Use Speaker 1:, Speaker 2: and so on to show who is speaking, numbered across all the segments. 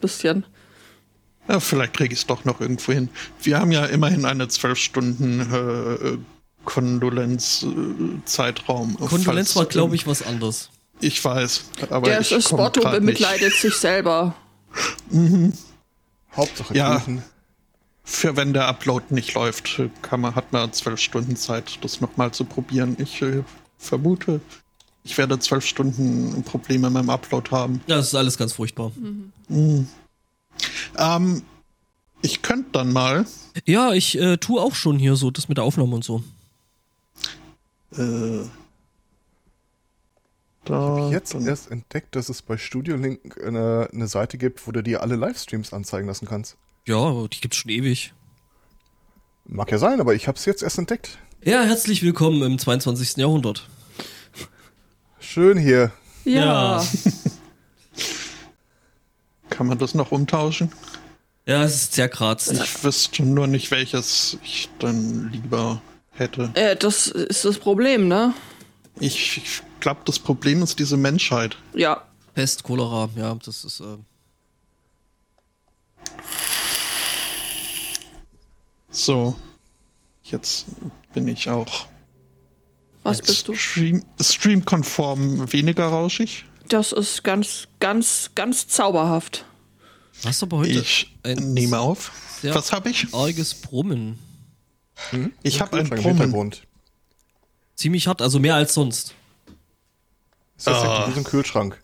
Speaker 1: bisschen.
Speaker 2: Ja, vielleicht kriege ich es doch noch irgendwo hin. Wir haben ja immerhin eine zwölf Stunden äh, Kondolenz-Zeitraum.
Speaker 3: Kondolenz war, glaube ich, was anderes.
Speaker 2: Ich weiß, aber
Speaker 1: Der
Speaker 2: ich
Speaker 1: Spotto bemitleidet sich selber.
Speaker 2: Mhm.
Speaker 4: Hauptsache
Speaker 2: Ja.
Speaker 4: Kuchen.
Speaker 2: Für wenn der Upload nicht läuft, kann man, hat man zwölf Stunden Zeit, das nochmal zu probieren. Ich äh, vermute, ich werde zwölf Stunden Probleme mit dem Upload haben.
Speaker 3: Ja, das ist alles ganz furchtbar.
Speaker 2: Ähm, ich könnte dann mal.
Speaker 3: Ja, ich äh, tue auch schon hier so das mit der Aufnahme und so.
Speaker 2: Äh, da,
Speaker 4: Jetzt
Speaker 2: dann,
Speaker 4: erst entdeckt, dass es bei Studio Link eine, eine Seite gibt, wo du dir alle Livestreams anzeigen lassen kannst.
Speaker 3: Ja, die gibt's schon ewig.
Speaker 4: Mag ja sein, aber ich habe es jetzt erst entdeckt.
Speaker 3: Ja, herzlich willkommen im 22. Jahrhundert.
Speaker 4: Schön hier.
Speaker 1: Ja.
Speaker 3: Ja.
Speaker 2: kann man das noch umtauschen?
Speaker 3: Ja, es ist sehr kratz.
Speaker 2: Ich wüsste nur nicht, welches ich dann lieber hätte.
Speaker 1: Äh, das ist das Problem, ne?
Speaker 2: Ich, ich glaube, das Problem ist diese Menschheit.
Speaker 1: Ja.
Speaker 3: Pest, Cholera, ja, das ist. Äh,
Speaker 2: So, jetzt bin ich auch
Speaker 1: Was bist du?
Speaker 2: Stream, streamkonform weniger rauschig.
Speaker 1: Das ist ganz, ganz, ganz zauberhaft.
Speaker 3: hast du aber heute
Speaker 2: Ich
Speaker 3: ein
Speaker 2: nehme auf. Was habe ich?
Speaker 3: arges Brummen.
Speaker 4: Hm?
Speaker 2: Ich habe ein
Speaker 4: Kühlschrank im
Speaker 2: Brummen.
Speaker 4: Hintergrund.
Speaker 3: Ziemlich hart, also mehr als sonst.
Speaker 4: Ist das
Speaker 2: Ah.
Speaker 4: wie so ein Kühlschrank?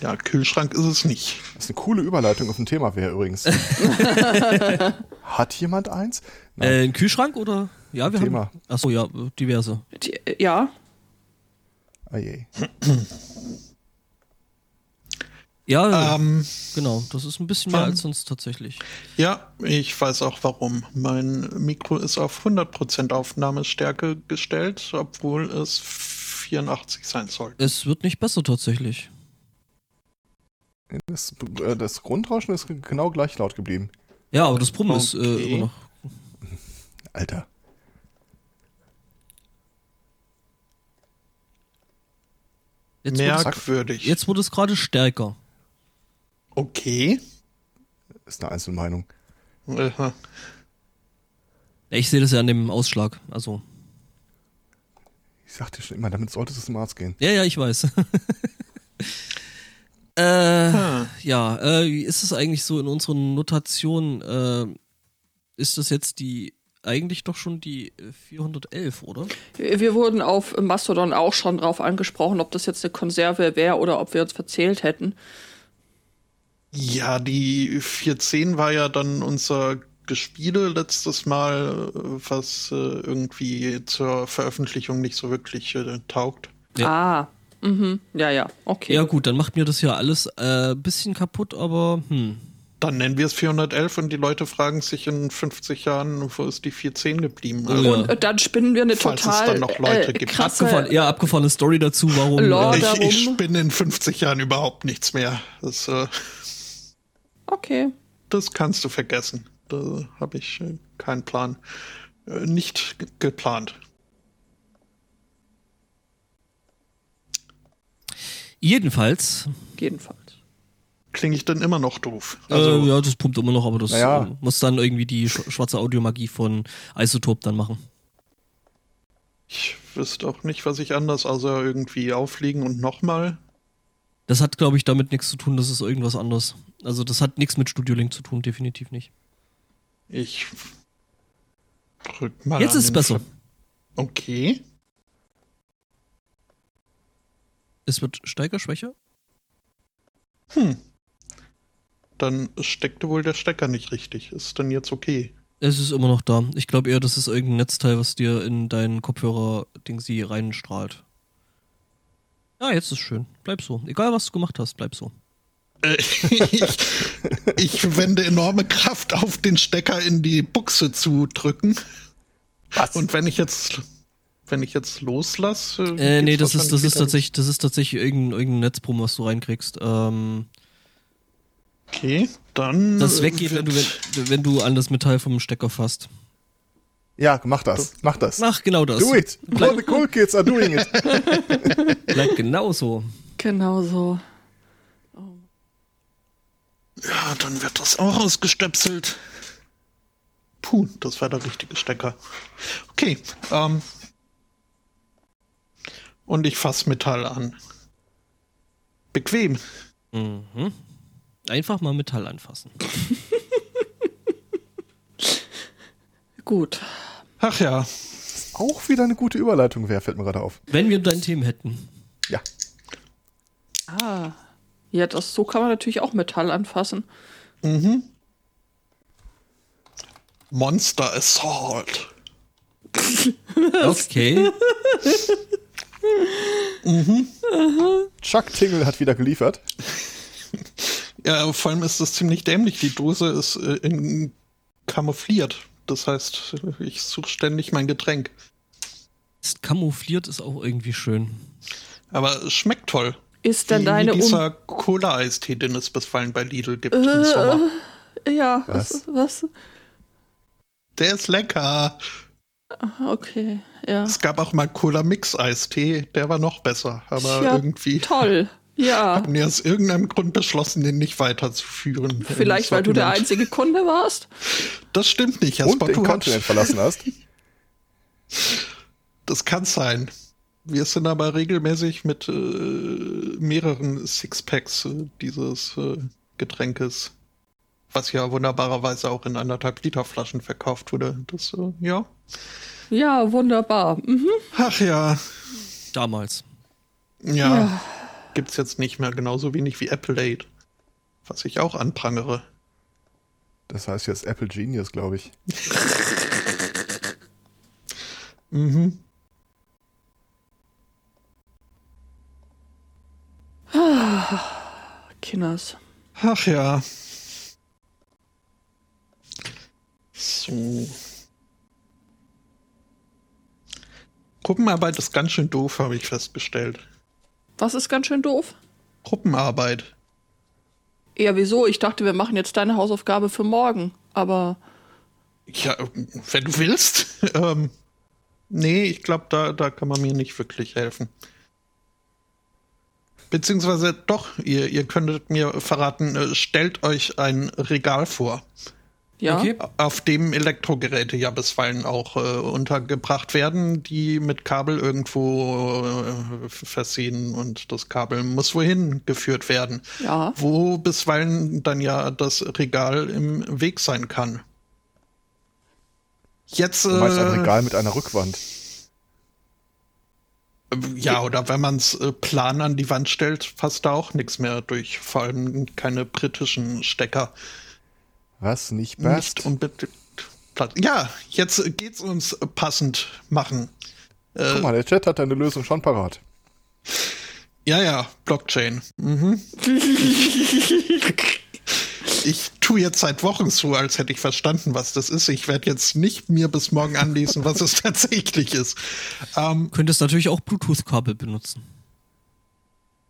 Speaker 2: Ja, Kühlschrank ist es nicht.
Speaker 4: Das ist eine coole Überleitung auf ein Thema wäre übrigens. Hat jemand eins? Nein.
Speaker 3: Äh, ein Kühlschrank oder? Ja, wir
Speaker 4: Thema.
Speaker 3: haben. Achso, ja, diverse.
Speaker 1: Die, ja.
Speaker 4: Ah je.
Speaker 3: Ja,
Speaker 2: Ähm,
Speaker 3: genau. Das ist ein bisschen mehr als sonst tatsächlich.
Speaker 2: ja, ich weiß auch warum. Mein Mikro ist auf 100% Aufnahmestärke gestellt, obwohl es 84 sein soll.
Speaker 3: Es wird nicht besser tatsächlich.
Speaker 4: Das, äh, das Grundrauschen ist genau gleich laut geblieben.
Speaker 3: Ja, aber das Brummen ist äh,
Speaker 2: Okay.
Speaker 3: immer noch.
Speaker 4: Alter.
Speaker 3: Jetzt wurde, es,
Speaker 2: Merkwürdig.
Speaker 3: jetzt wurde es gerade stärker.
Speaker 2: Okay.
Speaker 4: Ist eine Einzelmeinung.
Speaker 3: Ich sehe das ja an dem Ausschlag. Also.
Speaker 4: Ich sagte schon immer, damit solltest du zum Arzt gehen.
Speaker 3: Ja, ja, ich weiß. äh,
Speaker 2: ah.
Speaker 3: ja, äh, wie ist es eigentlich so in unseren Notationen? Äh, ist das jetzt die eigentlich doch schon die äh, 411, oder?
Speaker 1: Wir wurden auf Mastodon auch schon drauf angesprochen, ob das jetzt eine Konserve wäre oder ob wir uns verzählt hätten.
Speaker 2: Ja, die 410 war ja dann unser Gespiele letztes Mal, äh, was äh, irgendwie zur Veröffentlichung nicht so wirklich äh, taugt.
Speaker 3: Ja.
Speaker 1: Ah. Mhm. Ja, ja. Okay.
Speaker 3: Ja, gut, dann macht mir das ja alles ein äh, bisschen kaputt, aber hm.
Speaker 2: Dann nennen wir es 411 und die Leute fragen sich in 50 Jahren, wo ist die 410 geblieben?
Speaker 3: Oh
Speaker 2: Also,
Speaker 3: ja.
Speaker 1: Und äh, dann spinnen wir eine
Speaker 2: Falls es
Speaker 1: total
Speaker 2: dann noch Leute
Speaker 1: äh,
Speaker 2: gibt.
Speaker 1: krasse...
Speaker 3: Abgefahren, ja, abgefahrene Story dazu, warum.
Speaker 1: Lord.
Speaker 3: Äh,
Speaker 2: ich,
Speaker 1: darum-
Speaker 2: ich spinne in 50 Jahren überhaupt nichts mehr. Das, äh,
Speaker 1: Okay.
Speaker 2: das kannst du vergessen. Da habe ich äh, keinen Plan. Äh, nicht ge- geplant.
Speaker 3: jedenfalls,
Speaker 1: Jedenfalls.
Speaker 2: Klinge ich dann immer noch doof. Also,
Speaker 3: äh, ja, das pumpt immer noch, aber das
Speaker 4: Naja.
Speaker 3: äh, muss dann irgendwie die sch schwarze Audiomagie von Isotope dann machen.
Speaker 2: Ich wüsste auch nicht, was ich anders, außer irgendwie aufliegen und nochmal.
Speaker 3: Das hat, glaube ich, damit nichts zu tun, das ist irgendwas anderes. Also das hat nichts mit Studio Link zu tun, definitiv nicht.
Speaker 2: Ich drück mal.
Speaker 3: Jetzt ist es besser.
Speaker 2: Ver- Okay.
Speaker 3: Es wird stärker, schwächer.
Speaker 2: Hm. Dann steckte wohl der Stecker nicht richtig. Ist dann jetzt okay.
Speaker 3: Es ist immer noch da. Ich glaube eher, das ist irgendein Netzteil, was dir in deinen Kopfhörer-Ding sie reinstrahlt. Ja, jetzt ist schön. Bleib so. Egal, was du gemacht hast, bleib so.
Speaker 2: Äh, ich, ich wende enorme Kraft auf den Stecker in die Buchse zu drücken.
Speaker 4: Was?
Speaker 2: Und wenn ich jetzt, wenn ich jetzt loslasse.
Speaker 3: Äh, nee, das ist, das ist tatsächlich, das ist tatsächlich irgendein, irgendein Netzbrumm, was du reinkriegst. Ähm,
Speaker 2: Okay, dann.
Speaker 3: das weggeht, wenn du, wenn, wenn du an das Metall vom Stecker fasst.
Speaker 4: Ja, mach das. Mach das.
Speaker 3: Mach genau das.
Speaker 4: Do it. All the cool kids are doing it.
Speaker 3: Bleib genauso.
Speaker 1: Genau so.
Speaker 2: Ja, dann wird das auch ausgestöpselt. Puh, das war der richtige Stecker. Okay, ähm. Und ich fasse Metall an. Bequem.
Speaker 3: Mhm. Einfach mal Metall anfassen.
Speaker 1: Gut.
Speaker 2: Ach ja.
Speaker 4: Auch wieder eine gute Überleitung wäre, fällt mir gerade auf.
Speaker 3: Wenn wir dein Themen hätten.
Speaker 4: Ja.
Speaker 1: Ah. Ja, das, so kann man natürlich auch Metall anfassen.
Speaker 2: Monster Assault.
Speaker 3: Okay.
Speaker 4: Chuck Tingle hat wieder geliefert.
Speaker 2: Ja, vor allem ist das ziemlich dämlich. Die Dose ist äh, in camoufliert. Das heißt, ich suche ständig mein Getränk.
Speaker 3: Ist kamoufliert ist auch irgendwie schön.
Speaker 2: Aber es schmeckt toll.
Speaker 1: Ist denn
Speaker 2: Wie
Speaker 1: deine
Speaker 2: dieser
Speaker 1: um
Speaker 2: Cola-Eistee, den es bisweilen bei Lidl gibt im Sommer.
Speaker 1: Ja,
Speaker 4: Was?
Speaker 1: was? was?
Speaker 2: Der ist lecker.
Speaker 1: Okay, ja.
Speaker 2: Es gab auch mal Cola-Mix-Eistee, der war noch besser. Aber
Speaker 1: ja,
Speaker 2: irgendwie
Speaker 1: Toll. Ja.
Speaker 2: haben die aus irgendeinem Grund beschlossen, den nicht weiterzuführen.
Speaker 1: Vielleicht, weil du der einzige Kunde warst?
Speaker 2: Das stimmt nicht.
Speaker 4: Und den
Speaker 2: du
Speaker 4: Kontinent verlassen hast.
Speaker 2: das kann sein. Wir sind aber regelmäßig mit äh, mehreren Sixpacks äh, dieses äh, Getränkes, was ja wunderbarerweise auch in anderthalb Liter Flaschen verkauft wurde. Das, äh, ja.
Speaker 1: Ja, wunderbar. Mhm.
Speaker 2: Ach ja.
Speaker 3: Damals.
Speaker 2: Ja.
Speaker 1: Ja.
Speaker 2: Gibt's jetzt nicht mehr genauso wenig wie Apple Aid. Was ich auch anprangere.
Speaker 4: Das heißt jetzt Apple Genius, glaube ich.
Speaker 2: Mhm.
Speaker 1: Kinders.
Speaker 2: Ach ja. So. Gruppenarbeit ist ganz schön doof, habe ich festgestellt.
Speaker 1: Was ist ganz schön doof?
Speaker 2: Gruppenarbeit.
Speaker 1: Ja, wieso? Ich dachte, wir machen jetzt deine Hausaufgabe für morgen. Aber
Speaker 2: Ja, wenn du willst. ähm, nee, ich glaube, da, da kann man mir nicht wirklich helfen. Beziehungsweise doch, ihr, ihr könntet mir verraten, äh, stellt euch ein Regal vor.
Speaker 1: Ja.
Speaker 3: Okay.
Speaker 2: auf dem Elektrogeräte ja bisweilen auch äh, untergebracht werden, die mit Kabel irgendwo äh, versehen und das Kabel muss wohin geführt werden.
Speaker 1: Ja.
Speaker 2: Wo bisweilen dann ja das Regal im Weg sein kann. Jetzt,
Speaker 4: Du meinst ein
Speaker 2: äh,
Speaker 4: Regal mit einer Rückwand.
Speaker 2: ja, oder wenn man es äh, plan an die Wand stellt, passt da auch nichts mehr durch. Vor allem keine britischen Stecker.
Speaker 4: Was nicht
Speaker 2: Nicht
Speaker 4: passt?
Speaker 2: unbedingt. Platz. Ja, jetzt geht's uns passend machen. Äh,
Speaker 4: Guck mal, der Chat hat deine Lösung schon parat.
Speaker 2: Ja, ja, Blockchain. Mhm. ich tue jetzt seit Wochen so, als hätte ich verstanden, was das ist. Ich werde jetzt nicht mir bis morgen anlesen, was es tatsächlich ist. Ähm,
Speaker 3: Du könntest natürlich auch Bluetooth-Kabel benutzen.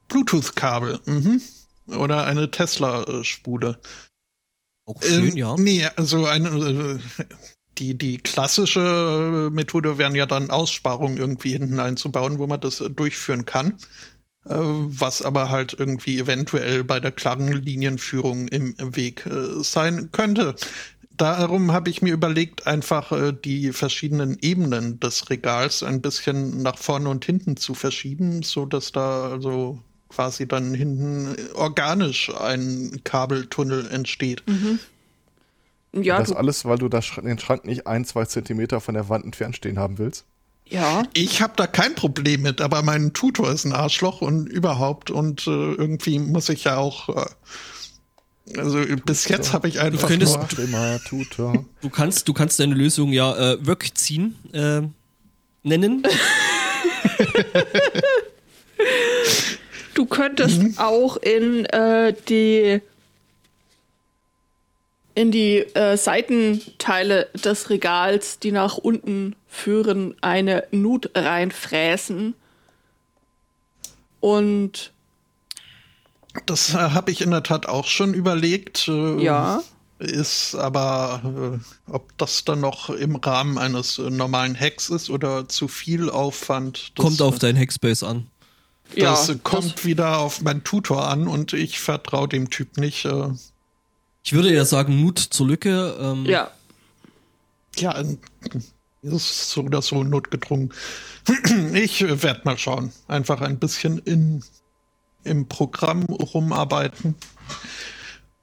Speaker 2: Bluetooth-Kabel. Mhm. Oder eine Tesla-Spule.
Speaker 3: Auch schön,
Speaker 2: Ähm,
Speaker 3: ja.
Speaker 2: Nee, also eine, äh, die, die klassische äh, Methode wären ja dann Aussparungen irgendwie hinten einzubauen, wo man das äh, durchführen kann. Was aber halt irgendwie eventuell bei der klaren Linienführung im Weg sein könnte. Darum habe ich mir überlegt, einfach die verschiedenen Ebenen des Regals ein bisschen nach vorne und hinten zu verschieben, so dass da also quasi dann hinten organisch ein Kabeltunnel entsteht.
Speaker 1: Ja,
Speaker 4: das
Speaker 1: du,
Speaker 4: alles, weil du den Schrank nicht ein, zwei Zentimeter von der Wand entfernt stehen haben willst?
Speaker 1: ja.
Speaker 2: Ich habe da kein Problem mit, aber mein Tutor ist ein Arschloch und überhaupt und äh, irgendwie muss ich ja auch. Äh, also bis jetzt habe ich einfach
Speaker 3: könntest-
Speaker 2: nur.
Speaker 4: Macht immer Tutor.
Speaker 3: Du kannst, du kannst deine Lösung ja äh, Wöckziehen äh, nennen.
Speaker 1: Du könntest auch in äh, die in die äh, Seitenteile des Regals, die nach unten führen, eine Nut reinfräsen. Und
Speaker 2: Das äh, habe ich in der Tat auch schon überlegt. Äh,
Speaker 1: ja,
Speaker 2: Ist aber, äh, ob das dann noch im Rahmen eines äh, normalen Hacks ist oder zu viel Aufwand. Das,
Speaker 3: Kommt auf
Speaker 2: äh,
Speaker 3: dein Hackspace an.
Speaker 2: Das
Speaker 1: ja,
Speaker 2: äh, kommt wieder auf meinen Tutor an und ich vertraue dem Typ nicht. Äh,
Speaker 3: Ich würde ja sagen, Mut zur Lücke. Ähm,
Speaker 1: Ja,
Speaker 2: Ja, ähm, ist so oder so notgedrungen. Ich werde mal schauen. Einfach ein bisschen in, im Programm rumarbeiten.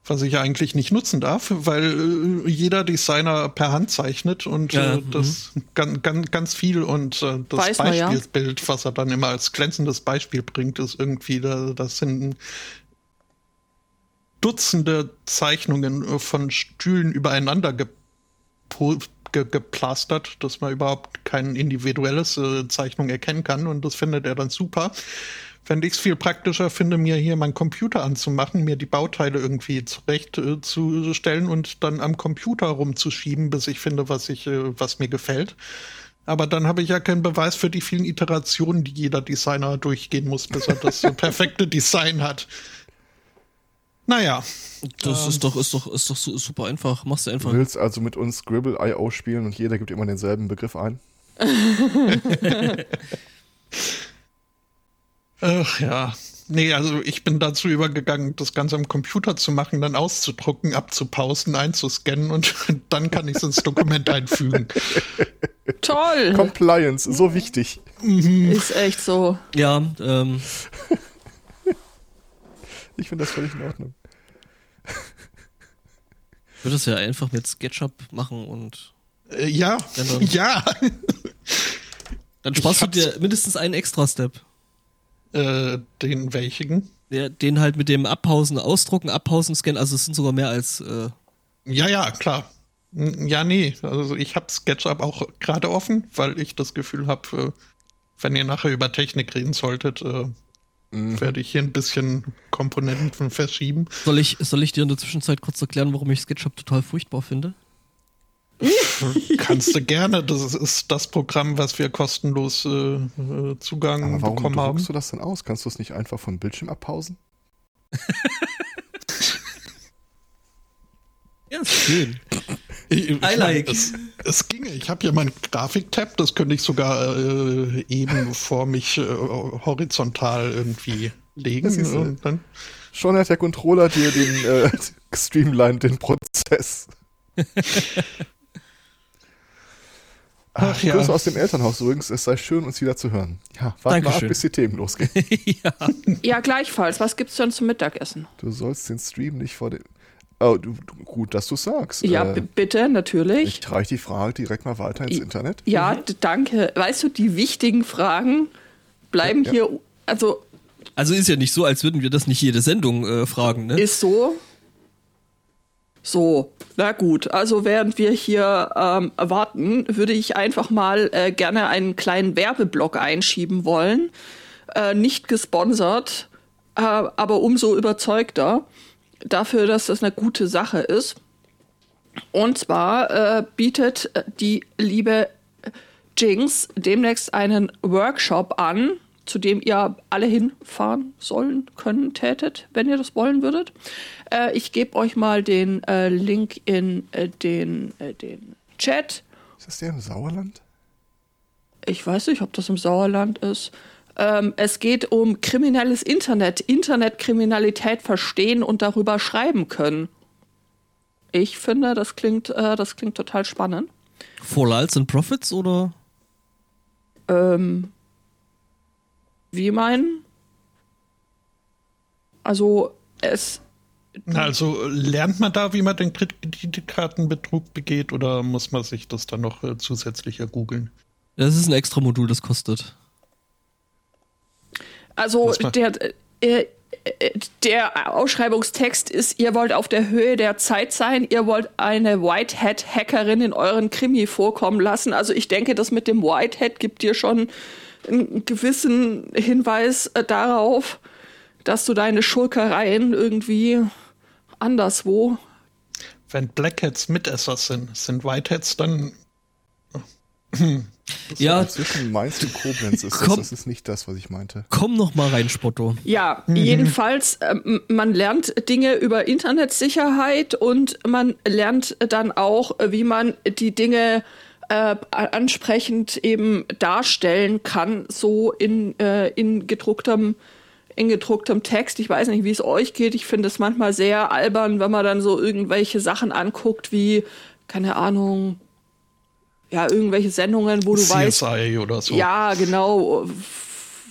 Speaker 2: Was ich eigentlich nicht nutzen darf, weil äh, jeder Designer per Hand zeichnet und
Speaker 3: Ja,
Speaker 2: äh, das ganz, ganz, ganz viel und äh, das
Speaker 1: Weiß man ja.
Speaker 2: Beispielbild, was er dann immer als glänzendes Beispiel bringt, ist irgendwie, da, das sind Dutzende Zeichnungen äh, von Stühlen übereinander gepo- ge geplastert, dass man überhaupt kein individuelles äh, Zeichnung erkennen kann und das findet er dann super. Fände ich es viel praktischer, finde, mir hier meinen Computer anzumachen, mir die Bauteile irgendwie zurecht äh, zu stellen und dann am Computer rumzuschieben, bis ich finde, was ich, äh, was mir gefällt. Aber dann habe ich ja keinen Beweis für die vielen Iterationen, die jeder Designer durchgehen muss, bis er das perfekte Design hat. Naja,
Speaker 3: Das ist doch, ist doch, ist doch su- super einfach. Machst du
Speaker 4: Du
Speaker 3: einfach.
Speaker 4: willst also mit uns Scribble.io spielen und jeder gibt immer denselben Begriff ein?
Speaker 2: Ach ja. Nee, also ich bin dazu übergegangen, das Ganze am Computer zu machen, dann auszudrucken, abzupausen, einzuscannen und dann kann ich es ins Dokument einfügen.
Speaker 1: toll.
Speaker 4: Compliance, so wichtig.
Speaker 1: Ist echt so.
Speaker 3: Ja, ähm,
Speaker 4: Ich finde das völlig in Ordnung.
Speaker 3: würde es ja einfach mit SketchUp machen und
Speaker 2: Äh, ja,
Speaker 3: Genau.
Speaker 2: ja.
Speaker 3: dann
Speaker 2: Ich
Speaker 3: sparst du dir mindestens einen Extra-Step.
Speaker 2: Äh, den welchen?
Speaker 3: Der, den halt mit dem Abpausen, Ausdrucken, Abpausen, Scannen, also es sind sogar mehr als, äh,
Speaker 2: Ja, ja, klar. Ja, nee, also ich habe SketchUp auch gerade offen, weil ich das Gefühl habe, wenn ihr nachher über Technik reden solltet, äh, werde ich hier ein bisschen Komponenten verschieben.
Speaker 3: soll ich, soll ich dir in der Zwischenzeit kurz erklären, warum ich SketchUp total furchtbar finde?
Speaker 2: Kannst du gerne. Das ist das Programm, was wir kostenlos äh, Zugang
Speaker 4: Aber warum
Speaker 2: bekommen haben.
Speaker 4: druckst du das denn aus? Kannst du es nicht einfach vom Bildschirm abpausen?
Speaker 3: Ja, schön.
Speaker 2: Ich, ich
Speaker 3: I like.
Speaker 2: Es, es ginge. Ich habe hier meinen Grafiktab, das könnte ich sogar äh, eben vor mich äh, horizontal irgendwie legen. Dann,
Speaker 4: Schon hat der Controller dir den äh, streamlined den Prozess.
Speaker 2: Ach ja.
Speaker 4: Grüße aus dem Elternhaus übrigens. Es sei schön, uns wieder zu hören. Ja, warte mal ab, bis die Themen losgehen.
Speaker 3: ja.
Speaker 1: Ja, gleichfalls. Was gibt's denn zum Mittagessen?
Speaker 4: Du sollst den Stream nicht vor dem. Oh, du, du, gut, dass du sagst.
Speaker 1: Ja,
Speaker 4: Äh,
Speaker 1: bitte, natürlich.
Speaker 4: ich reiche die Frage direkt mal weiter ins Internet.
Speaker 1: Ja, d- danke. Weißt du, die wichtigen Fragen bleiben
Speaker 4: Ja, ja.
Speaker 1: hier, also
Speaker 3: Also ist ja nicht so, als würden wir das nicht jede Sendung äh, fragen, ne?
Speaker 1: ist so. So, na gut. Also während wir hier ähm, warten, würde ich einfach mal äh, gerne einen kleinen Werbeblock einschieben wollen. Äh, nicht gesponsert, äh, aber umso überzeugter dafür, dass das eine gute Sache ist. Und zwar äh, bietet die liebe Jinx demnächst einen Workshop an, zu dem ihr alle hinfahren sollen, können, tätet, wenn ihr das wollen würdet. Äh, ich gebe euch mal den äh, Link in äh, den, äh, den Chat.
Speaker 4: Ist das der im Sauerland?
Speaker 1: Ich weiß nicht, ob das im Sauerland ist. Ähm, es geht um kriminelles Internet, Internetkriminalität verstehen und darüber schreiben können. Ich finde, das klingt, äh, das klingt total spannend.
Speaker 3: For Lulz and Profits oder?
Speaker 1: Ähm, wie meinen? Also es
Speaker 2: also lernt man da, wie man den Kreditkartenbetrug begeht oder muss man sich das dann noch äh, zusätzlich ergoogeln?
Speaker 3: Das ist ein extra Modul, das kostet.
Speaker 1: Also der, äh, äh, der Ausschreibungstext ist, ihr wollt auf der Höhe der Zeit sein, ihr wollt eine Whitehead-Hackerin in euren Krimi vorkommen lassen. Also ich denke, das mit dem Whitehead gibt dir schon einen gewissen Hinweis äh, darauf, dass du deine Schurkereien irgendwie anderswo.
Speaker 2: Wenn Blackheads Mitesser sind, sind Whiteheads dann
Speaker 3: Ja,
Speaker 4: Zwischen Mainz und Koblenz ist das,
Speaker 3: Komm.
Speaker 4: das ist nicht das, was ich meinte.
Speaker 3: komm noch mal rein, Spotto.
Speaker 1: Ja, jedenfalls, ähm, man lernt Dinge über Internetsicherheit und man lernt dann auch, äh, wie man die Dinge äh, ansprechend eben darstellen kann, so in, äh, in gedrucktem in gedrucktem Text. Ich weiß nicht, wie es euch geht. Ich finde es manchmal sehr albern, wenn man dann so irgendwelche Sachen anguckt, wie, keine Ahnung, ja, irgendwelche Sendungen, wo du
Speaker 2: CSI
Speaker 1: weißt.
Speaker 2: oder so.
Speaker 1: Ja, genau.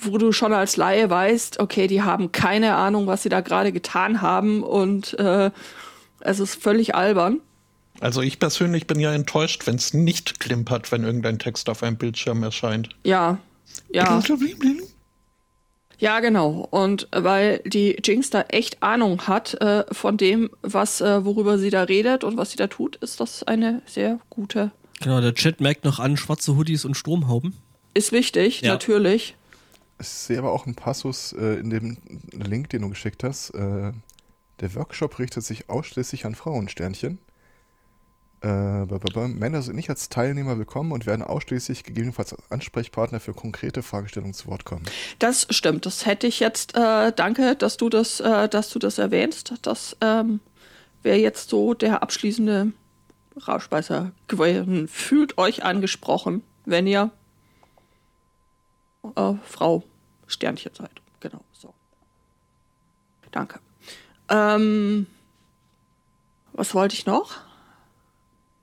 Speaker 1: Wo du schon als Laie weißt, okay, die haben keine Ahnung, was sie da gerade getan haben und äh, es ist völlig albern.
Speaker 2: Also ich persönlich bin ja enttäuscht, wenn es nicht klimpert, wenn irgendein Text auf einem Bildschirm erscheint.
Speaker 1: Ja, ja. Ja, genau. Und weil die Jinx da echt Ahnung hat äh, von dem, was, äh, worüber sie da redet und was sie da tut, ist das eine sehr gute.
Speaker 3: Genau, der Chat merkt noch an schwarze Hoodies und Stromhauben.
Speaker 1: Ist wichtig,
Speaker 3: Ja.
Speaker 1: natürlich.
Speaker 4: Ich sehe aber auch einen Passus äh, in dem Link, den du geschickt hast. Äh, der Workshop richtet sich ausschließlich an Frauensternchen. Äh, Männer sind nicht als Teilnehmer willkommen und werden ausschließlich gegebenenfalls als Ansprechpartner für konkrete Fragestellungen zu Wort kommen.
Speaker 1: Das stimmt. Das hätte ich jetzt. Äh, danke, dass du das, äh, dass du das erwähnst. Das ähm, wäre jetzt so der abschließende Rauschbeißer gewesen. Fühlt euch angesprochen, wenn ihr äh, Frau Sternchen seid. Genau so. Danke. Ähm, was wollte ich noch?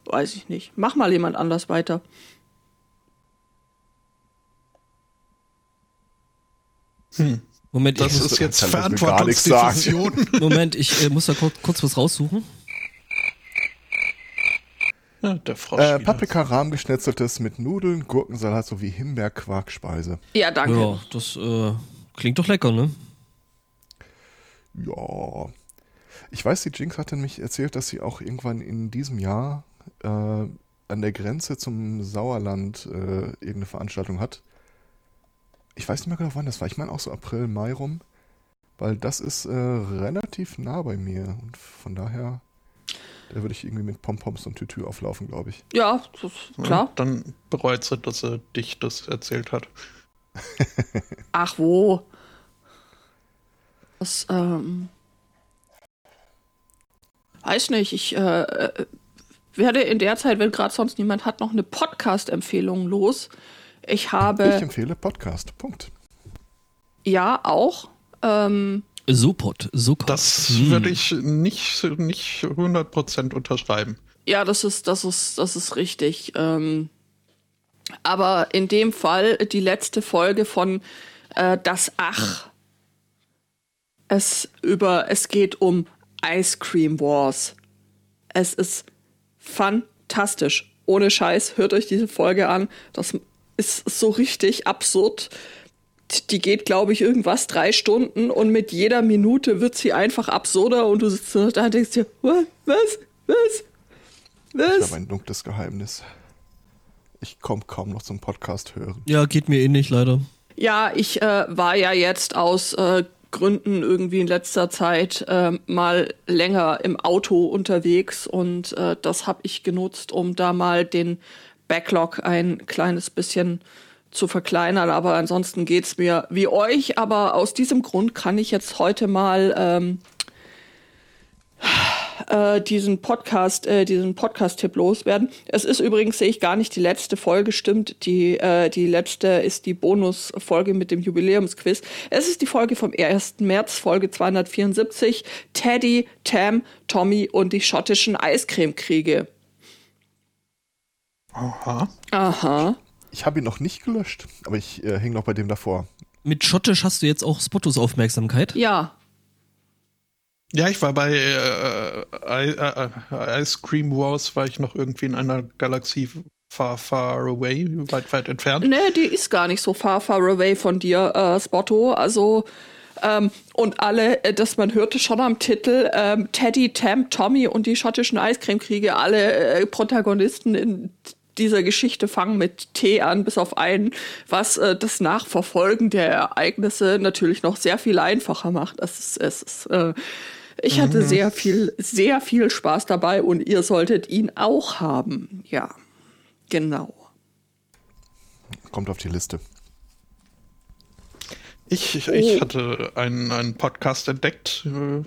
Speaker 1: Weiß ich nicht. Mach mal jemand anders weiter.
Speaker 3: Moment,
Speaker 2: Das
Speaker 3: ich muss,
Speaker 2: ist jetzt Verantwortungsdiffusion.
Speaker 3: Moment, ich äh, muss da kurz, kurz was raussuchen.
Speaker 2: ja, der Frosch.
Speaker 4: Äh,
Speaker 2: wieder.
Speaker 4: Paprika-Rahmgeschnetzeltes mit Nudeln, Gurkensalat sowie Himbeerquarkspeise.
Speaker 1: Ja, danke.
Speaker 3: Ja, das äh, klingt doch lecker, ne?
Speaker 4: Ja. Ich weiß, die Jinx hatte mich erzählt, dass sie auch irgendwann in diesem Jahr äh, an der Grenze zum Sauerland äh, irgendeine Veranstaltung hat. Ich weiß nicht mehr genau, wann das war. Ich meine auch so April, Mai rum. Weil das ist äh, relativ nah bei mir. Und von daher, da würde ich irgendwie mit Pompoms und Tütü auflaufen, glaube ich.
Speaker 1: Ja, das ist klar.
Speaker 2: Dann bereut sie, dass er dich das erzählt hat.
Speaker 1: Ach wo. Das, ähm. Weiß nicht, ich äh, äh, werde in der Zeit, wenn gerade sonst niemand hat, noch eine Podcast-Empfehlung los. Ich habe,
Speaker 4: Ich empfehle Podcast. Punkt.
Speaker 1: ja, auch. Ähm,
Speaker 3: Sopot, Sopot.
Speaker 2: Das
Speaker 3: Hm.
Speaker 2: würde ich nicht, nicht 100% unterschreiben.
Speaker 1: ja, das ist, das ist, das ist richtig. Ähm, aber in dem Fall die letzte Folge von äh, Das Ach. Es über, es geht um Ice Cream Wars. Es ist fantastisch. Ohne Scheiß, hört euch diese Folge an. Das ist so richtig absurd. Die geht, glaube ich, irgendwas drei Stunden und mit jeder Minute wird sie einfach absurder und du sitzt da und denkst dir, was, was, was,
Speaker 4: Ich
Speaker 1: was?
Speaker 4: habe ein dunkles Geheimnis. Ich komme kaum noch zum Podcast hören.
Speaker 3: Ja, geht mir ähnlich leider.
Speaker 1: Ja, ich äh, war ja jetzt aus äh, Gründen irgendwie in letzter Zeit äh, mal länger im Auto unterwegs und äh, das habe ich genutzt, um da mal den Backlog ein kleines bisschen zu verkleinern. Aber ansonsten geht's mir wie euch. Aber aus diesem Grund kann ich jetzt heute mal ähm, äh, diesen Podcast, äh, diesen Podcast-Tipp loswerden. Es ist übrigens, sehe ich gar nicht die letzte Folge, stimmt. Die, äh, die letzte ist die Bonusfolge mit dem Jubiläumsquiz. Es ist die Folge vom 1. März, Folge 274. Teddy, Tam, Tommy und die schottischen Eiscremekriege.
Speaker 2: Aha.
Speaker 1: Aha.
Speaker 4: Ich habe ihn noch nicht gelöscht, aber ich äh, hänge noch bei dem davor.
Speaker 3: Mit Schottisch hast du jetzt auch Spottos Aufmerksamkeit.
Speaker 1: Ja.
Speaker 2: Ja, ich war bei äh, I, äh, äh, Ice Cream Wars, war ich noch irgendwie in einer Galaxie far, far away, weit, weit entfernt.
Speaker 1: Nee, die ist gar nicht so far, far away von dir, äh, Spotto. Also, ähm, und alle, äh, das man hörte schon am Titel, ähm, Teddy, Tam, Tommy und die schottischen Eiscremekriege, alle äh, Protagonisten in dieser Geschichte fangen mit T an, bis auf einen, was äh, das Nachverfolgen der Ereignisse natürlich noch sehr viel einfacher macht. Es ist, es ist, äh, ich hatte sehr viel, sehr viel Spaß dabei und ihr solltet ihn auch haben. Ja, genau.
Speaker 4: Kommt auf die Liste.
Speaker 2: Ich, ich,
Speaker 1: Oh.
Speaker 2: ich hatte einen, einen Podcast entdeckt äh,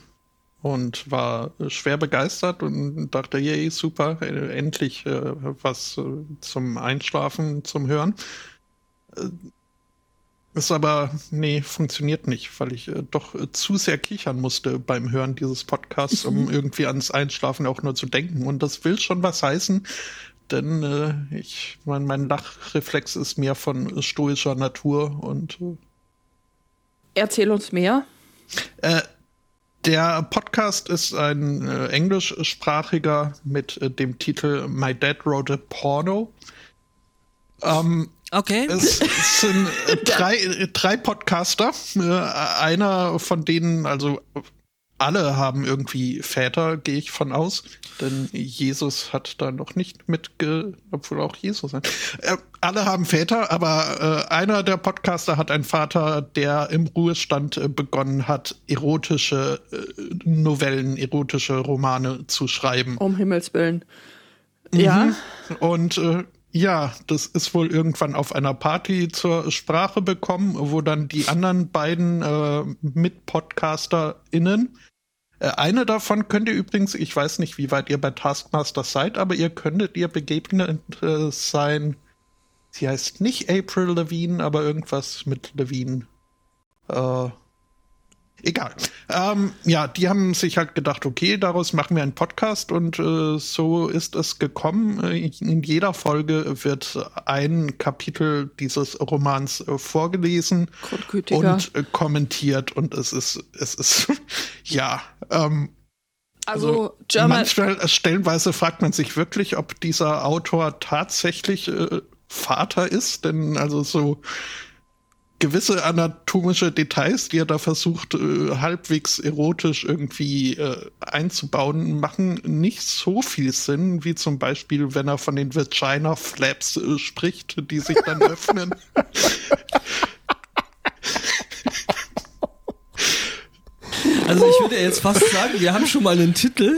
Speaker 2: und war schwer begeistert und dachte, yay, super, äh, endlich äh, was äh, zum Einschlafen, zum Hören. Ist aber, nee, funktioniert nicht, weil ich äh, doch äh, zu sehr kichern musste beim Hören dieses Podcasts, um mhm. irgendwie ans Einschlafen auch nur zu denken. Und das will schon was heißen, denn äh, ich, mein, mein Lachreflex ist mehr von stoischer Natur und. Äh,
Speaker 1: Erzähl uns mehr.
Speaker 2: Äh, der Podcast ist ein äh, englischsprachiger mit äh, dem Titel My Dad Wrote a Porno. Ähm,
Speaker 3: Okay.
Speaker 2: Es, es sind äh, drei, drei Podcaster. Äh, einer von denen, also alle haben irgendwie Väter, gehe ich von aus. Denn Jesus hat da noch nicht mitge... Obwohl auch Jesus. Äh, alle haben Väter, aber äh, einer der Podcaster hat einen Vater, der im Ruhestand äh, begonnen hat, erotische Novellen, erotische Romane zu schreiben.
Speaker 1: Um Himmels Willen. Mhm. Ja.
Speaker 2: Und äh, ja, das ist wohl irgendwann auf einer Party zur Sprache bekommen, wo dann die anderen beiden äh, Mit-PodcasterInnen, äh, eine davon könnt ihr übrigens, ich weiß nicht, wie weit ihr bei Taskmaster seid, aber ihr könntet ihr begegnet äh, sein. Sie heißt nicht April Levine, aber irgendwas mit Levine. Äh, Egal. Ähm, ja, die haben sich halt gedacht, okay, daraus machen wir einen Podcast und äh, so ist es gekommen. In jeder Folge wird ein Kapitel dieses Romans äh, vorgelesen und äh, kommentiert und es ist, es ist, ja, ähm,
Speaker 1: also, also
Speaker 2: manchmal äh, stellenweise fragt man sich wirklich, ob dieser Autor tatsächlich äh, Vater ist, denn also so gewisse anatomische Details, die er da versucht, äh, halbwegs erotisch irgendwie äh, einzubauen, machen nicht so viel Sinn, wie zum Beispiel, wenn er von den Vagina Flaps äh, spricht, die sich dann öffnen.
Speaker 3: Also ich würde jetzt fast sagen, wir haben schon mal einen Titel.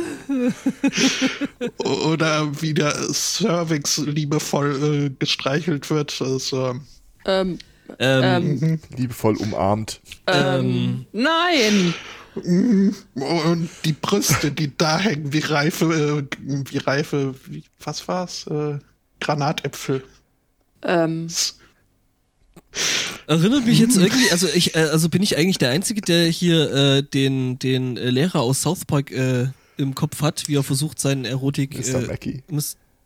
Speaker 2: Oder wie der Cervix liebevoll äh, gestreichelt wird. Also,
Speaker 1: ähm,
Speaker 3: ähm,
Speaker 4: ähm, liebevoll umarmt.
Speaker 1: Ähm, nein!
Speaker 2: Und die Brüste, die da hängen, wie reife, äh, wie reife, wie, was war's? Äh, Granatäpfel.
Speaker 1: Ähm.
Speaker 3: Erinnert mich jetzt irgendwie, also ich, äh, also bin ich eigentlich der Einzige, der hier äh, den, den äh, Lehrer aus South Park äh, im Kopf hat, wie er versucht, seinen Erotik.
Speaker 4: Mr. Äh, Mackey.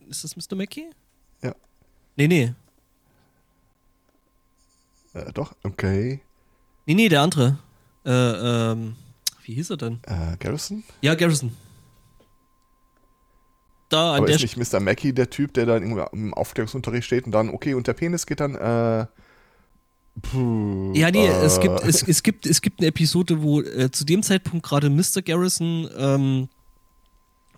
Speaker 3: Ist das Mr. Mackey?
Speaker 4: Ja.
Speaker 3: Nee, nee.
Speaker 4: Äh, doch, okay.
Speaker 3: Nee, nee, der andere. Äh, ähm, wie hieß er denn?
Speaker 4: Äh, Garrison?
Speaker 3: Ja, Garrison. Da
Speaker 4: an Aber der ist nicht Mr. Mackey der Typ, der dann im Aufklärungsunterricht steht und dann, okay, und der Penis geht dann, äh,
Speaker 3: Puh, ja, nee, äh. es, gibt, es, es, gibt, es gibt eine Episode, wo äh, zu dem Zeitpunkt gerade Mr. Garrison ähm,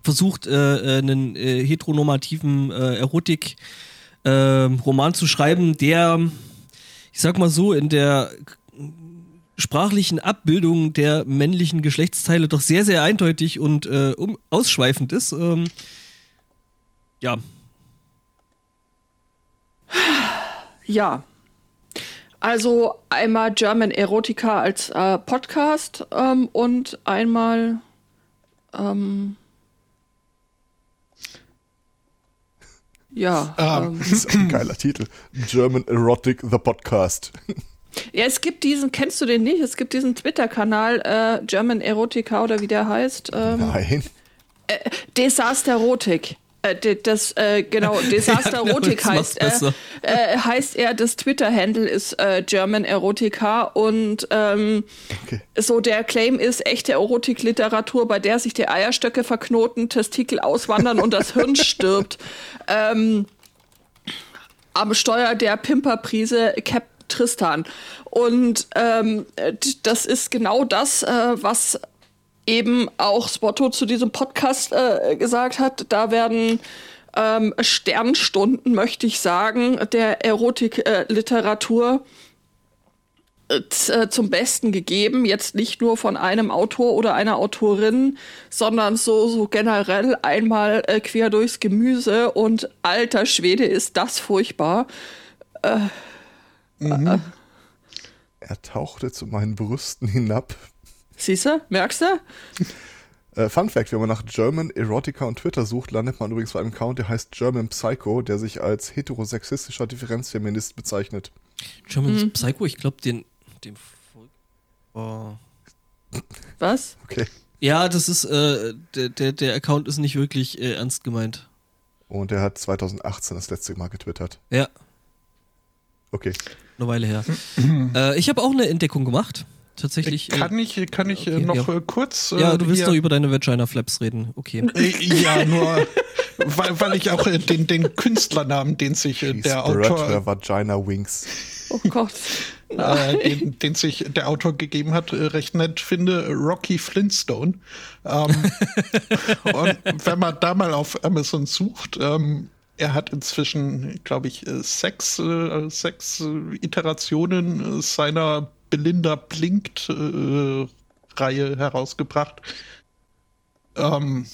Speaker 3: versucht, äh, äh einen äh, heteronormativen äh, Erotik-Roman zu schreiben, der ich sag mal so, in der sprachlichen Abbildung der männlichen Geschlechtsteile doch sehr, sehr eindeutig und äh, um, ausschweifend ist. Ähm, ja.
Speaker 1: Ja. Also einmal German Erotica als äh, Podcast ähm, und einmal ähm, Ja.
Speaker 4: Ah, ähm. Das ist ein geiler Titel. German Erotic the Podcast.
Speaker 1: Ja, es gibt diesen, kennst du den nicht? Es gibt diesen Twitter-Kanal äh, German Erotica oder wie der heißt.
Speaker 4: Ähm, Nein.
Speaker 1: Äh, Desasterotik. Äh, das, äh, genau, Desaster Erotik ja, genau, heißt er. Äh, heißt er, das Twitter-Handle ist äh, German Erotica und ähm, okay. so der Claim ist echte Erotik-Literatur, bei der sich die Eierstöcke verknoten, Testikel auswandern und das Hirn stirbt. Ähm, am Steuer der Pimperprise Cap Tristan. Und ähm, das ist genau das, äh, was eben auch Spotto zu diesem Podcast äh, gesagt hat, da werden ähm, Sternstunden, möchte ich sagen, der Erotikliteratur äh, äh, zum Besten gegeben. Jetzt nicht nur von einem Autor oder einer Autorin, sondern so, so generell einmal äh, quer durchs Gemüse und alter Schwede ist das furchtbar. Äh,
Speaker 4: mhm. Äh, er tauchte zu meinen Brüsten hinab,
Speaker 1: Siehst du? Merkst du?
Speaker 4: Äh, Fun Fact: Wenn man nach German Erotica und Twitter sucht, landet man übrigens bei einem Account, der heißt German Psycho, der sich als heterosexistischer Differenzfeminist bezeichnet.
Speaker 3: German
Speaker 1: Mhm.
Speaker 3: Psycho, ich glaube, den, den Vol- oh.
Speaker 1: Was?
Speaker 4: Okay.
Speaker 3: Ja, das ist, äh, der, der, der Account ist nicht wirklich äh, ernst gemeint.
Speaker 4: Und er hat 2018 das letzte Mal getwittert.
Speaker 3: Ja,
Speaker 4: Okay.
Speaker 3: eine Weile her. äh, ich habe auch eine Entdeckung gemacht. Tatsächlich. äh,
Speaker 2: Kann ich, kann ich äh,
Speaker 3: okay,
Speaker 2: noch
Speaker 3: ja.
Speaker 2: äh, kurz. äh,
Speaker 3: ja, du willst
Speaker 2: hier-
Speaker 3: doch über deine Vagina Flaps reden. Okay.
Speaker 2: Äh, Ja, nur weil, weil ich auch äh, den, den Künstlernamen, den sich äh,
Speaker 4: She
Speaker 2: der
Speaker 4: spread
Speaker 2: Autor,
Speaker 4: her vagina wings.
Speaker 1: Oh Gott.
Speaker 2: äh, den, den sich der Autor gegeben hat, äh, recht nett finde, Rocky Flintstone. Ähm, und wenn man da mal auf Amazon sucht, ähm, er hat inzwischen, glaube ich, äh, sechs, äh, sechs äh, Iterationen äh, seiner Belinda Blinkt äh, Reihe herausgebracht. Ähm,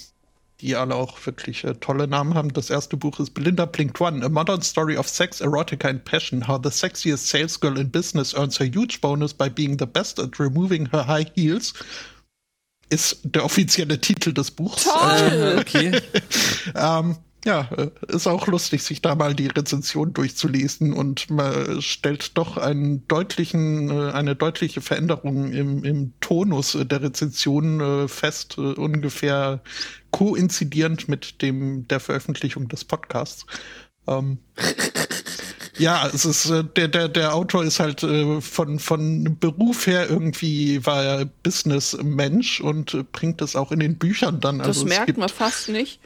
Speaker 2: die alle auch wirklich äh, tolle Namen haben. Das erste Buch ist Belinda Blinked One, A Modern Story of Sex, Erotica and Passion, How the Sexiest Sales Girl in Business Earns a Huge Bonus by Being the Best at Removing Her High Heels. Ist der offizielle Titel des Buchs.
Speaker 3: Äh, okay.
Speaker 2: Ähm, ja, äh, ist auch lustig, sich da mal die Rezension durchzulesen und man stellt doch einen deutlichen, äh, eine deutliche Veränderung im, im Tonus der Rezension äh, fest, äh, ungefähr koinzidierend mit dem der Veröffentlichung des Podcasts. Ähm, ja, es ist der der der Autor ist halt von von Beruf her irgendwie war er Businessmensch und bringt es auch in den Büchern dann.
Speaker 1: Das
Speaker 2: also
Speaker 1: merkt man fast nicht.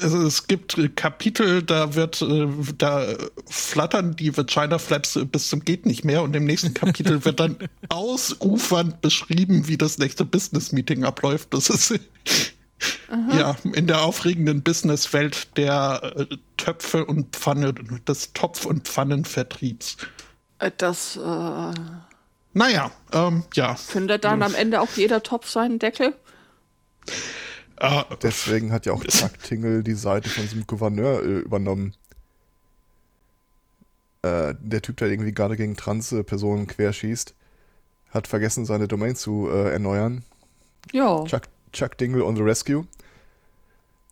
Speaker 2: Also es gibt Kapitel, da wird, äh, da flattern die Vagina Flaps bis zum geht nicht mehr und im nächsten Kapitel wird dann ausufernd beschrieben, wie das nächste Business Meeting abläuft. Das ist ja in der aufregenden Businesswelt der äh, Töpfe und Pfanne, des Topf- und Pfannenvertriebs.
Speaker 1: Äh, Das äh,
Speaker 2: Naja, ähm, ja.
Speaker 1: findet dann am Ende auch jeder Topf seinen Deckel.
Speaker 2: Äh,
Speaker 4: Deswegen hat ja auch Chuck Tingle die Seite von diesem Gouverneur äh, übernommen. Äh, der Typ, der irgendwie gerade gegen Trans-Personen querschießt, hat vergessen, seine Domain zu äh, erneuern.
Speaker 1: Ja.
Speaker 4: Chuck, Chuck Dingle on the Rescue.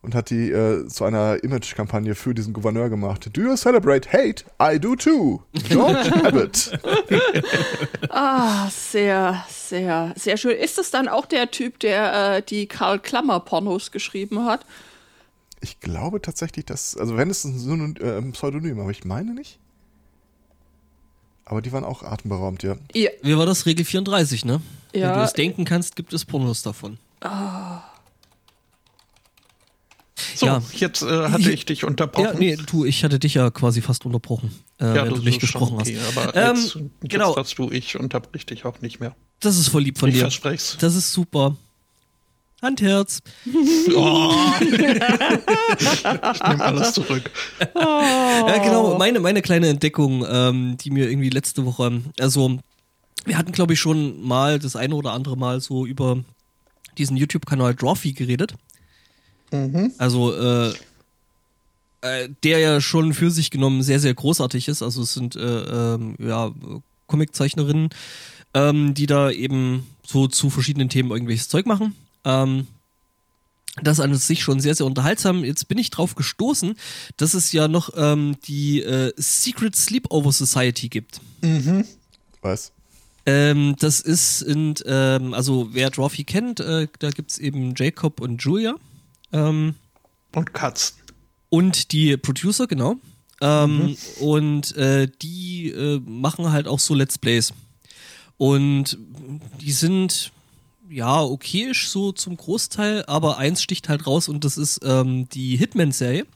Speaker 4: Und hat die äh, zu einer Image-Kampagne für diesen Gouverneur gemacht. Do you celebrate hate? I do too. George Abbott.
Speaker 1: Ah, sehr, sehr, sehr schön. Ist es dann auch der Typ, der äh, die Karl Klammer Pornos geschrieben hat?
Speaker 4: Ich glaube tatsächlich, dass, also wenn es ein äh, ein Pseudonym, aber ich meine nicht. Aber die waren auch atemberaubend, ja.
Speaker 1: Ja.
Speaker 3: Wie war das? Regel 34, ne? Wenn
Speaker 1: Ja.
Speaker 3: du es denken kannst, gibt es Pornos davon.
Speaker 2: So,
Speaker 3: Ja.
Speaker 2: jetzt äh, hatte ich dich unterbrochen.
Speaker 3: Ja, nee, du, ich hatte dich ja quasi fast unterbrochen, äh,
Speaker 2: Ja,
Speaker 3: wenn du nicht gesprochen
Speaker 2: okay,
Speaker 3: hast.
Speaker 2: aber
Speaker 3: Ähm,
Speaker 2: jetzt, jetzt
Speaker 3: genau.
Speaker 2: hast du, ich unterbrich dich auch nicht mehr.
Speaker 3: Das ist voll lieb von
Speaker 2: ich
Speaker 3: dir.
Speaker 2: verspreche
Speaker 3: Das ist super. Handherz.
Speaker 2: Oh. ich nehme alles zurück.
Speaker 3: Ja, genau, meine, meine kleine Entdeckung, ähm, die mir irgendwie letzte Woche, also wir hatten, glaube ich, schon mal das eine oder andere Mal so über diesen YouTube-Kanal Drawfee geredet. Also, äh, äh, der ja schon für sich genommen sehr, sehr großartig ist. Also es sind äh, ähm, ja, Comiczeichnerinnen, ähm, die da eben so zu verschiedenen Themen irgendwelches Zeug machen. Ähm, das an sich schon sehr, sehr unterhaltsam. Jetzt bin ich drauf gestoßen, dass es ja noch ähm, die äh, Secret Sleepover Society gibt.
Speaker 4: Was?
Speaker 3: Ähm, das ist, sind, ähm, also wer Drawfee kennt, äh, da gibt's eben Jacob und Julia. Ähm,
Speaker 2: Und Katzen.
Speaker 3: und die Producer, genau. Ähm, Und äh, die äh, machen halt auch so Let's Plays. Und die sind ja okayisch so zum Großteil, aber eins sticht halt raus und das ist ähm, die Hitman-Serie.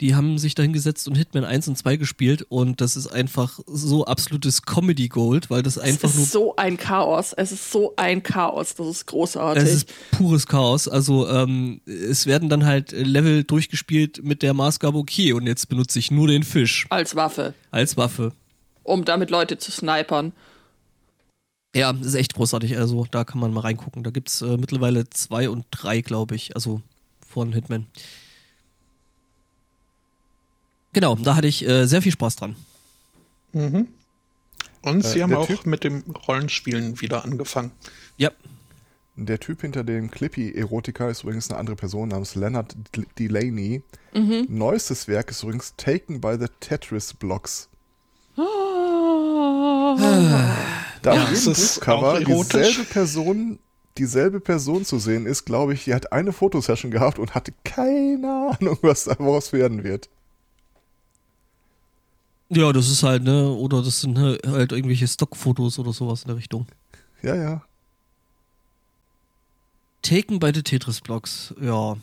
Speaker 3: Die haben sich da hingesetzt und Hitman 1 und 2 gespielt und das ist einfach so absolutes Comedy Gold, weil das einfach
Speaker 1: es
Speaker 3: nur
Speaker 1: ist so ein Chaos. Es ist so ein Chaos. Das ist großartig.
Speaker 3: Es ist pures Chaos. Also ähm, es werden dann halt Level durchgespielt mit der Maßgabe, okay, und jetzt benutze ich nur den Fisch
Speaker 1: als Waffe,
Speaker 3: als Waffe.
Speaker 1: um damit Leute zu snipern.
Speaker 3: Ja, das ist echt großartig. Also da kann man mal reingucken. Da gibt's äh, mittlerweile zwei und drei, glaube ich. Also von Hitman. Genau, da hatte ich äh, sehr viel Spaß dran.
Speaker 2: Und sie
Speaker 4: Äh,
Speaker 2: haben
Speaker 4: der
Speaker 2: auch
Speaker 4: Typ-
Speaker 2: mit dem Rollenspielen wieder angefangen.
Speaker 3: Ja,
Speaker 4: Der Typ hinter dem Clippy-Erotika ist übrigens eine andere Person namens Leonard D- Delaney. Neuestes Werk ist übrigens Taken by the Tetris Blocks.
Speaker 1: Ah.
Speaker 4: Da
Speaker 2: Ja, ist
Speaker 4: Buchcover
Speaker 2: auch erotisch.
Speaker 4: dieselbe Person, dieselbe Person zu sehen ist, glaube ich, die hat eine Fotosession gehabt und hatte keine Ahnung, was daraus werden wird.
Speaker 3: Ja, das ist halt, ne, oder das sind ne, halt irgendwelche Stockfotos oder sowas in der Richtung.
Speaker 4: Ja, ja.
Speaker 3: Taken by the Tetris Blocks, ja.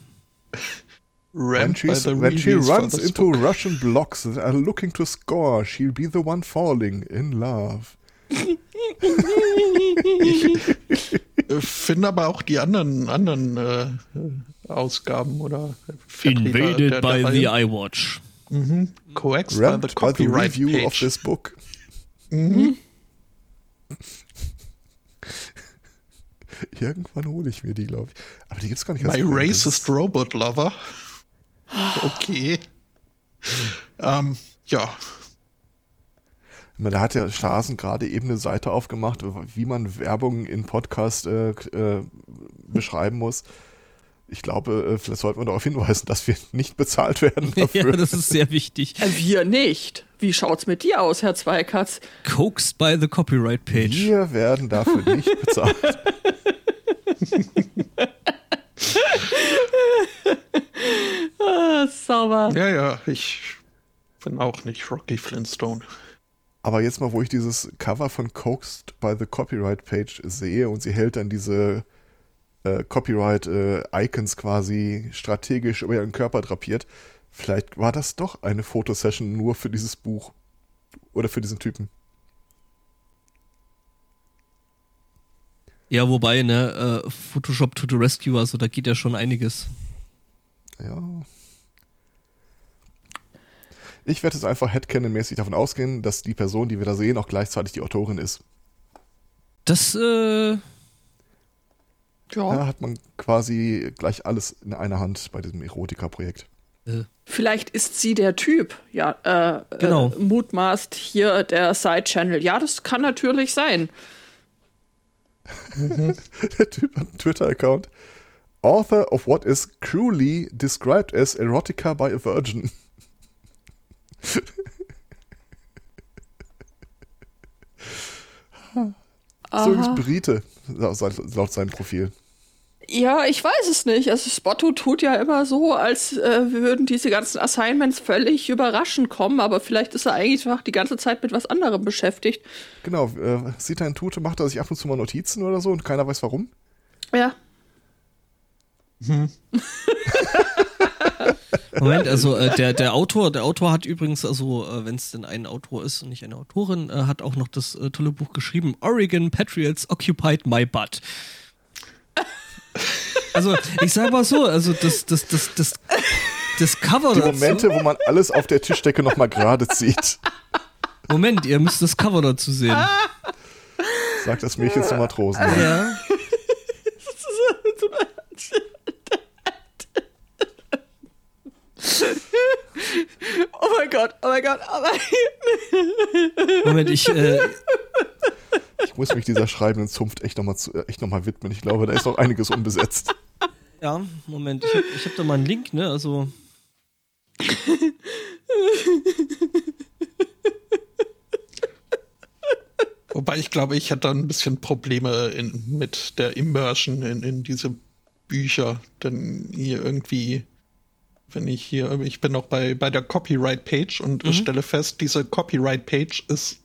Speaker 4: When,
Speaker 2: by the
Speaker 4: when she runs into
Speaker 2: book.
Speaker 4: Russian blocks that are looking to score, she'll be the one falling in love.
Speaker 2: Ich finde aber auch die anderen, anderen äh, Ausgaben oder Vertreter der- der Reihe.
Speaker 3: iWatch.
Speaker 2: Mhm. Coax by the
Speaker 4: by the
Speaker 2: copyright
Speaker 4: review
Speaker 2: page.
Speaker 4: of this book.
Speaker 2: Mhm.
Speaker 4: Irgendwann hole ich mir die, glaube ich. Aber die gibt's gar nicht
Speaker 2: My racist
Speaker 4: ist-
Speaker 2: robot lover. Okay. ähm, ja.
Speaker 4: Da hat der Straßen gerade eben eine Seite aufgemacht, wie man Werbung in Podcast äh, äh, beschreiben muss. Ich glaube, äh, vielleicht sollten wir darauf hinweisen, dass wir nicht bezahlt werden
Speaker 3: Ja,
Speaker 4: dafür.
Speaker 3: das ist sehr wichtig.
Speaker 1: Äh, Wir nicht. Wie schaut's mit dir aus, Herr Zweikatz?
Speaker 3: Coaxed by the Copyright Page.
Speaker 4: wir werden dafür nicht bezahlt.
Speaker 1: Ah, sauber.
Speaker 2: Ja, ja, ich bin auch nicht Rocky Flintstone.
Speaker 4: Aber jetzt mal, wo ich dieses Cover von Coaxed by the Copyright Page sehe und sie hält dann diese äh, Copyright-Icons quasi strategisch über ihren Körper drapiert, vielleicht war das doch eine Fotosession nur für dieses Buch. Oder für diesen Typen.
Speaker 3: Ja, wobei, ne, äh, Photoshop to the Rescue, also da geht ja schon einiges.
Speaker 4: Ja. Ich werde jetzt einfach headcanon-mäßig davon ausgehen, dass die Person, die wir da sehen, auch gleichzeitig die Autorin ist.
Speaker 3: Das, äh,
Speaker 1: Ja.
Speaker 4: Da hat man quasi gleich alles in einer Hand bei diesem Erotika-Projekt.
Speaker 1: Vielleicht ist sie der Typ. Ja, äh,
Speaker 3: Genau.
Speaker 1: äh, mutmaßt hier der Side-Channel. Ja, das kann natürlich sein.
Speaker 4: Der Typ hat einen Twitter-Account. Author of what is cruelly described as erotica by a virgin. so ist Brite, laut seinem Profil.
Speaker 1: Ja, ich weiß es nicht. Also Spotto tut ja immer so, als äh, würden diese ganzen Assignments völlig überraschend kommen, aber vielleicht ist er eigentlich einfach die ganze Zeit mit was anderem beschäftigt.
Speaker 4: Genau, äh, sieht er in Tute, macht er sich ab und zu mal Notizen oder so und keiner weiß warum.
Speaker 1: Ja.
Speaker 3: Moment, also äh, der, der Autor, der Autor hat übrigens, also äh, wenn es denn ein Autor ist und nicht eine Autorin, äh, hat auch noch das äh, tolle Buch geschrieben, Oregon Patriots Occupied My Butt. Also, ich sag mal so, also das, das, das, das, das Cover
Speaker 4: Die
Speaker 3: dazu,
Speaker 4: Momente, wo man alles auf der Tischdecke nochmal gerade zieht.
Speaker 3: Moment, ihr müsst das Cover dazu sehen.
Speaker 4: Sagt das Mädchen zum Matrosen. Ja.
Speaker 3: Ja.
Speaker 1: Oh mein Gott, oh mein Gott, oh mein
Speaker 3: Moment, ich, äh,
Speaker 4: Ich muss mich dieser schreibenden Zunft echt nochmal äh, echt noch mal widmen. Ich glaube, da ist noch einiges unbesetzt.
Speaker 3: ja, Moment, ich hab, ich hab da mal einen Link, ne, also,
Speaker 2: Wobei ich glaube, ich hätte da ein bisschen Probleme in, mit der Immersion in, in diese Bücher. Denn hier irgendwie, wenn ich hier, ich bin auch bei, bei der Copyright-Page und stelle fest, diese Copyright-Page ist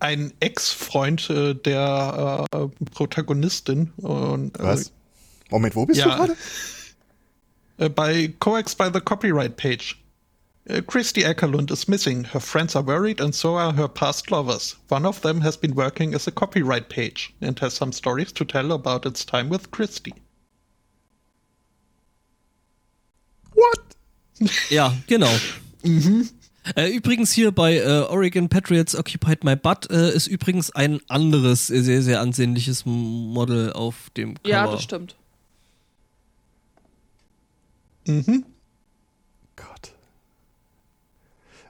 Speaker 2: ein Ex-Freund äh, der äh, Protagonistin. Und, äh,
Speaker 4: Was? Moment, wo bist
Speaker 2: Ja.
Speaker 4: du gerade?
Speaker 2: Äh, bei Coax by the Copyright Page. Uh, Christy Eckerlund is missing. Her friends are worried, and so are her past lovers. One of them has been working as a copyright page and has some stories to tell about its time with Christy.
Speaker 4: What?
Speaker 3: ja, genau. Äh, übrigens hier bei äh, Oregon Patriots Occupied My Butt äh, ist übrigens ein anderes äh, sehr, sehr ansehnliches Model auf dem Cover.
Speaker 1: Ja, das stimmt.
Speaker 2: Mhm.
Speaker 4: Gott.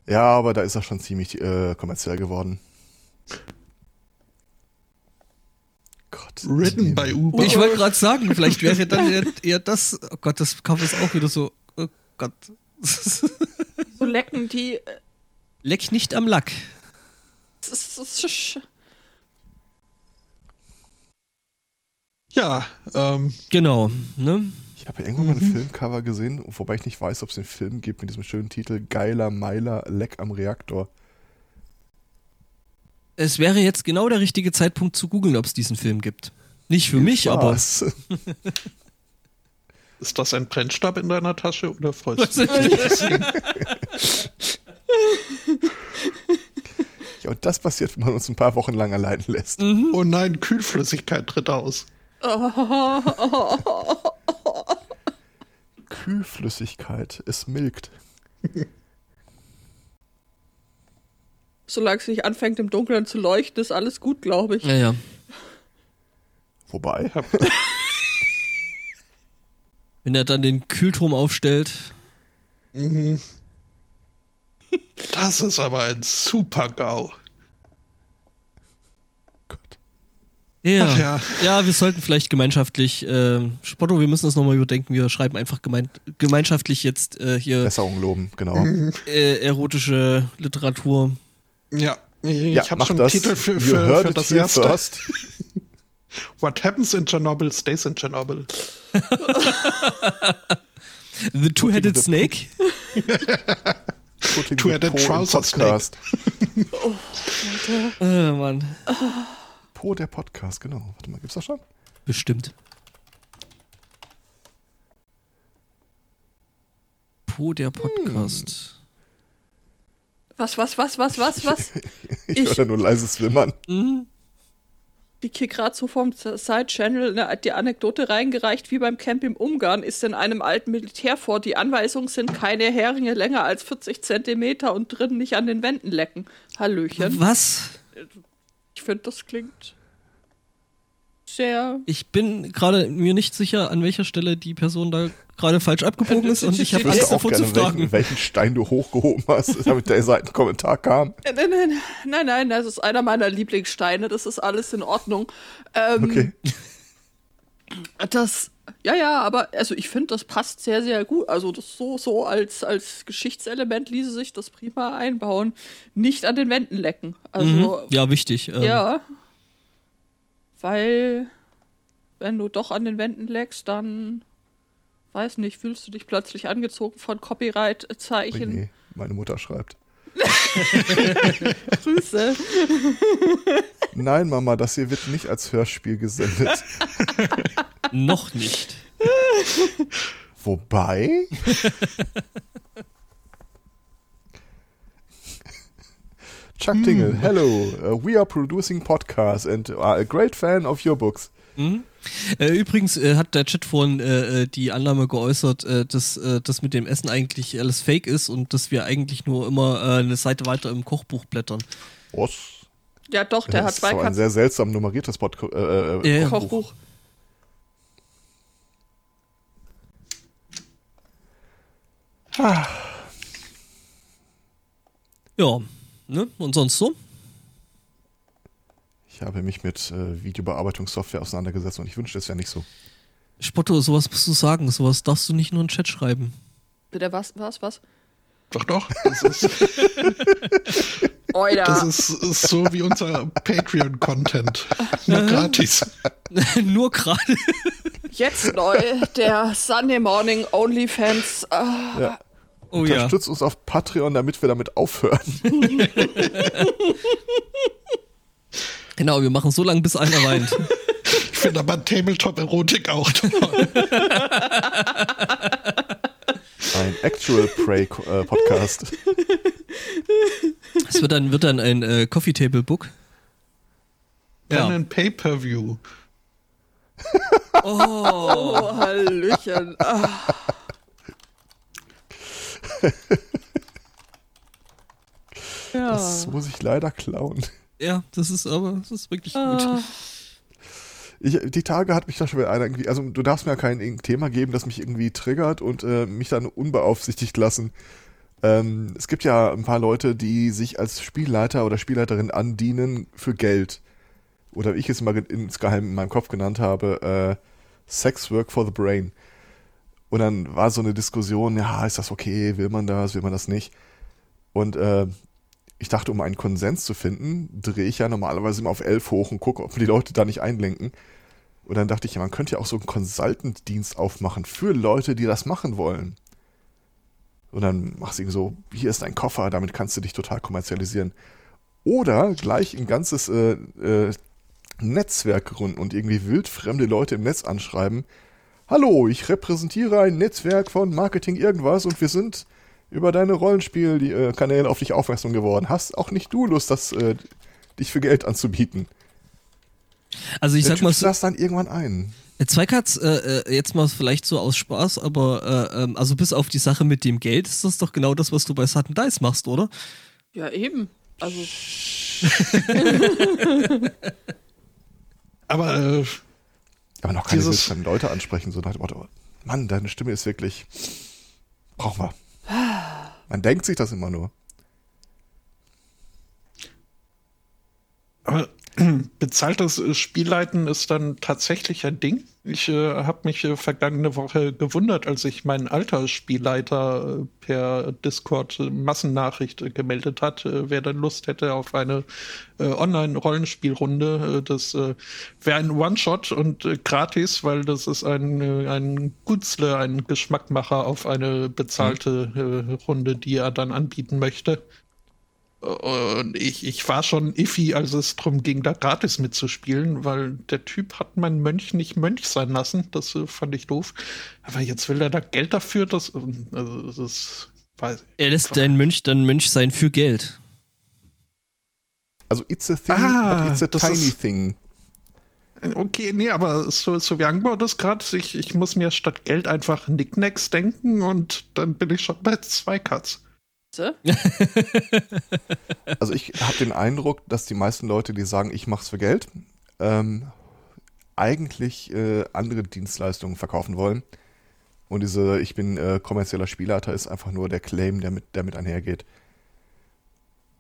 Speaker 4: Ja, aber da ist er schon ziemlich äh, kommerziell geworden. Gott.
Speaker 2: Written by Uber.
Speaker 3: Ich wollte gerade sagen, vielleicht wäre dann eher, eher das. Oh Gott, das Cover ist auch wieder so. Gott.
Speaker 1: So lecken die äh,
Speaker 3: Leck nicht am Lack.
Speaker 1: Das ist-
Speaker 2: Ja, ähm,
Speaker 3: Genau, ne?
Speaker 4: Ich habe irgendwann mal ein Filmcover gesehen, wobei ich nicht weiß, ob es den Film gibt mit diesem schönen Titel Geiler Meiler Leck am Reaktor.
Speaker 3: Es wäre jetzt genau der richtige Zeitpunkt zu googeln, ob es diesen Film gibt. Nicht für mich, aber.
Speaker 2: Ist das ein Brennstab in deiner Tasche oder freust du dich?
Speaker 4: Ja, und das passiert, wenn man uns ein paar Wochen lang allein lässt.
Speaker 2: Oh nein, Kühlflüssigkeit tritt aus.
Speaker 4: Kühlflüssigkeit, es milkt.
Speaker 1: Solange es nicht anfängt, im Dunkeln zu leuchten, ist alles gut, glaube ich.
Speaker 3: Ja, ja.
Speaker 4: Wobei,
Speaker 3: Wenn er dann den Kühlturm aufstellt.
Speaker 2: Das ist aber ein super GAU.
Speaker 4: Gott.
Speaker 3: Ja.
Speaker 2: Ach ja.
Speaker 3: ja. wir sollten vielleicht gemeinschaftlich, äh, Spotto, wir müssen das nochmal überdenken. Wir schreiben einfach gemein, gemeinschaftlich jetzt äh, hier
Speaker 4: Besserung loben, genau.
Speaker 3: äh, erotische Literatur.
Speaker 2: Ja, ich,
Speaker 4: Ja,
Speaker 2: ich habe schon
Speaker 4: das.
Speaker 2: einen Titel für, für,
Speaker 4: heard
Speaker 2: für das
Speaker 4: here
Speaker 2: erste.
Speaker 4: first.
Speaker 2: What happens in Chernobyl stays in Chernobyl.
Speaker 3: The Two-Headed Snake.
Speaker 2: Two-headed
Speaker 4: the Po in
Speaker 2: trouser
Speaker 4: Podcast.
Speaker 3: Äh, Mann.
Speaker 4: Po der Podcast, genau. Warte mal, gibt's das schon?
Speaker 3: Bestimmt. Po der Podcast.
Speaker 1: Was, was, was, was, was, was?
Speaker 4: Ich,
Speaker 1: Ich-
Speaker 4: höre da nur leises Wimmern.
Speaker 3: Mhm.
Speaker 1: Die hier gerade so vom Side-Channel ne, die Anekdote reingereicht, wie beim Camp im Ungarn ist in einem alten Militärfort. Die Anweisungen sind keine Heringe länger als 40 Zentimeter und drin nicht an den Wänden lecken. Hallöchen.
Speaker 3: Was?
Speaker 1: Ich finde, das klingt sehr.
Speaker 3: Ich bin gerade mir nicht sicher, an welcher Stelle die Person da gerade falsch abgebogen ist und ich habe Angst davor zu
Speaker 4: welchen,
Speaker 3: fragen.
Speaker 4: welchen Stein du hochgehoben hast, damit der Seitenkommentar kam.
Speaker 1: Nein, nein, nein, nein, das ist einer meiner Lieblingssteine. Das ist alles in Ordnung. Ähm,
Speaker 4: Okay.
Speaker 1: Das, ja, ja, aber also ich finde, das passt sehr, sehr gut. Also das so, so als, als Geschichtselement ließe sich das prima einbauen. Nicht an den Wänden lecken. Also,
Speaker 3: Mhm. Ja, wichtig. Ähm,
Speaker 1: ja. Weil, wenn du doch an den Wänden leckst, dann, weiß nicht, fühlst du dich plötzlich angezogen von Copyright-Zeichen.
Speaker 4: nee, meine Mutter schreibt.
Speaker 1: Grüße.
Speaker 4: Nein, Mama, das hier wird nicht als Hörspiel gesendet.
Speaker 3: Noch nicht.
Speaker 4: Wobei. Chuck Dingle, hello. Uh, we are producing podcasts and are a great fan of your books.
Speaker 3: Äh, übrigens äh, hat der Chat vorhin äh, äh, die Annahme geäußert, äh, dass äh, das mit dem Essen eigentlich alles fake ist und dass wir eigentlich nur immer äh, eine Seite weiter im Kochbuch blättern.
Speaker 4: Was?
Speaker 1: Ja, doch, der
Speaker 4: das
Speaker 1: hat
Speaker 4: ist
Speaker 1: zwei
Speaker 4: so ein
Speaker 1: Katzen.
Speaker 4: sehr seltsam nummeriertes Podcast. Äh, äh,
Speaker 3: Ja, ja. Ne? Und sonst so?
Speaker 4: Ich habe mich mit äh, Videobearbeitungssoftware auseinandergesetzt und ich wünschte, es wäre nicht so.
Speaker 3: Spotto, sowas musst du sagen. Sowas darfst du nicht nur in den Chat schreiben.
Speaker 1: Bitte, was, was, was?
Speaker 2: Doch, doch. Das ist, das ist, ist so wie unser Patreon-Content. Nur gratis.
Speaker 3: nur gerade.
Speaker 1: Jetzt neu, der Sunday Morning OnlyFans. Ah,
Speaker 4: Ja.
Speaker 3: Oh ja.
Speaker 4: Unterstützt uns auf Patreon, damit wir damit aufhören.
Speaker 3: Genau, wir machen so lange, bis einer weint.
Speaker 2: Ich finde aber Tabletop-Erotik auch toll.
Speaker 4: Ein Actual Prey äh, Podcast.
Speaker 3: Es wird dann, wird dann ein äh, Coffee Table Book.
Speaker 2: Dann
Speaker 3: Ja.
Speaker 2: ein Pay-Per-View.
Speaker 1: oh, Hallöchen. Ah. Ja.
Speaker 4: Das muss ich leider klauen.
Speaker 3: Ja, das ist aber, das ist wirklich
Speaker 1: Ah.
Speaker 3: gut.
Speaker 4: Ich, die Tage hat mich da schon wieder einer irgendwie, also du darfst mir ja kein Thema geben, das mich irgendwie triggert und äh, mich dann unbeaufsichtigt lassen. Ähm, es gibt ja ein paar Leute, die sich als Spielleiter oder Spielleiterin andienen für Geld. Oder wie ich es mal ge- insgeheim in meinem Kopf genannt habe, äh, Sex Work for the Brain. Und dann war so eine Diskussion, ja, ist das okay, will man das, will man das nicht? Und äh, ich dachte, um einen Konsens zu finden, drehe ich ja normalerweise immer auf 11 hoch und gucke, ob die Leute da nicht einlenken. Und dann dachte ich, ja, man könnte ja auch so einen Consultant-Dienst aufmachen für Leute, die das machen wollen. Und dann machst du irgendwie so, hier ist dein Koffer, damit kannst du dich total kommerzialisieren. Oder gleich ein ganzes äh, äh, Netzwerk gründen und irgendwie wildfremde Leute im Netz anschreiben. Hallo, ich repräsentiere ein Netzwerk von Marketing irgendwas und wir sind über deine Rollenspielkanäle auf dich aufmerksam geworden. Hast auch nicht du Lust, das, äh, dich für Geld anzubieten?
Speaker 3: Also ich
Speaker 4: Der
Speaker 3: sag mal,
Speaker 4: typ das dann irgendwann ein.
Speaker 3: Zweikatz, äh, äh, jetzt mal vielleicht so aus Spaß, aber äh, ähm, also bis auf die Sache mit dem Geld ist das doch genau das, was du bei Sutton Dice machst, oder?
Speaker 1: Ja, eben. Also,
Speaker 2: Aber äh,
Speaker 4: Aber noch keine
Speaker 2: Dieses-
Speaker 4: wildfremden Leute ansprechen, so nach dem Motto, Mann, deine Stimme ist wirklich, brauchen wir. Man denkt sich das immer nur.
Speaker 2: Aber bezahltes Spielleiten ist dann tatsächlich ein Ding. Ich äh, habe mich äh, vergangene Woche gewundert, als ich meinen alter Spielleiter äh, per Discord äh, Massennachricht äh, gemeldet hat, äh, wer dann Lust hätte auf eine Online-Rollenspielrunde. Das wäre ein One-Shot und gratis, weil das ist ein, ein Gutzle, ein Geschmackmacher auf eine bezahlte Runde, die er dann anbieten möchte. Und ich, ich war schon iffy, als es darum ging, da gratis mitzuspielen, weil der Typ hat meinen Mönch nicht Mönch sein lassen. Das äh, fand ich doof. Aber jetzt will er da Geld dafür. Das, also, das weiß
Speaker 3: Er lässt dein Mönch dann Mönch sein für Geld.
Speaker 4: Also it's a thing,
Speaker 2: Ah,
Speaker 4: but it's a
Speaker 2: das
Speaker 4: tiny
Speaker 2: ist-
Speaker 4: thing.
Speaker 2: Okay, nee, aber so, so wie angebaut ist gerade, ich, ich muss mir statt Geld einfach Nicknacks denken und dann bin ich schon bei zwei Cuts.
Speaker 1: So.
Speaker 4: Also ich habe den Eindruck, dass die meisten Leute, die sagen, ich mach's für Geld, ähm, eigentlich äh, andere Dienstleistungen verkaufen wollen. Und diese, ich bin äh, kommerzieller Spielleiter, ist einfach nur der Claim, der mit, der mit einhergeht.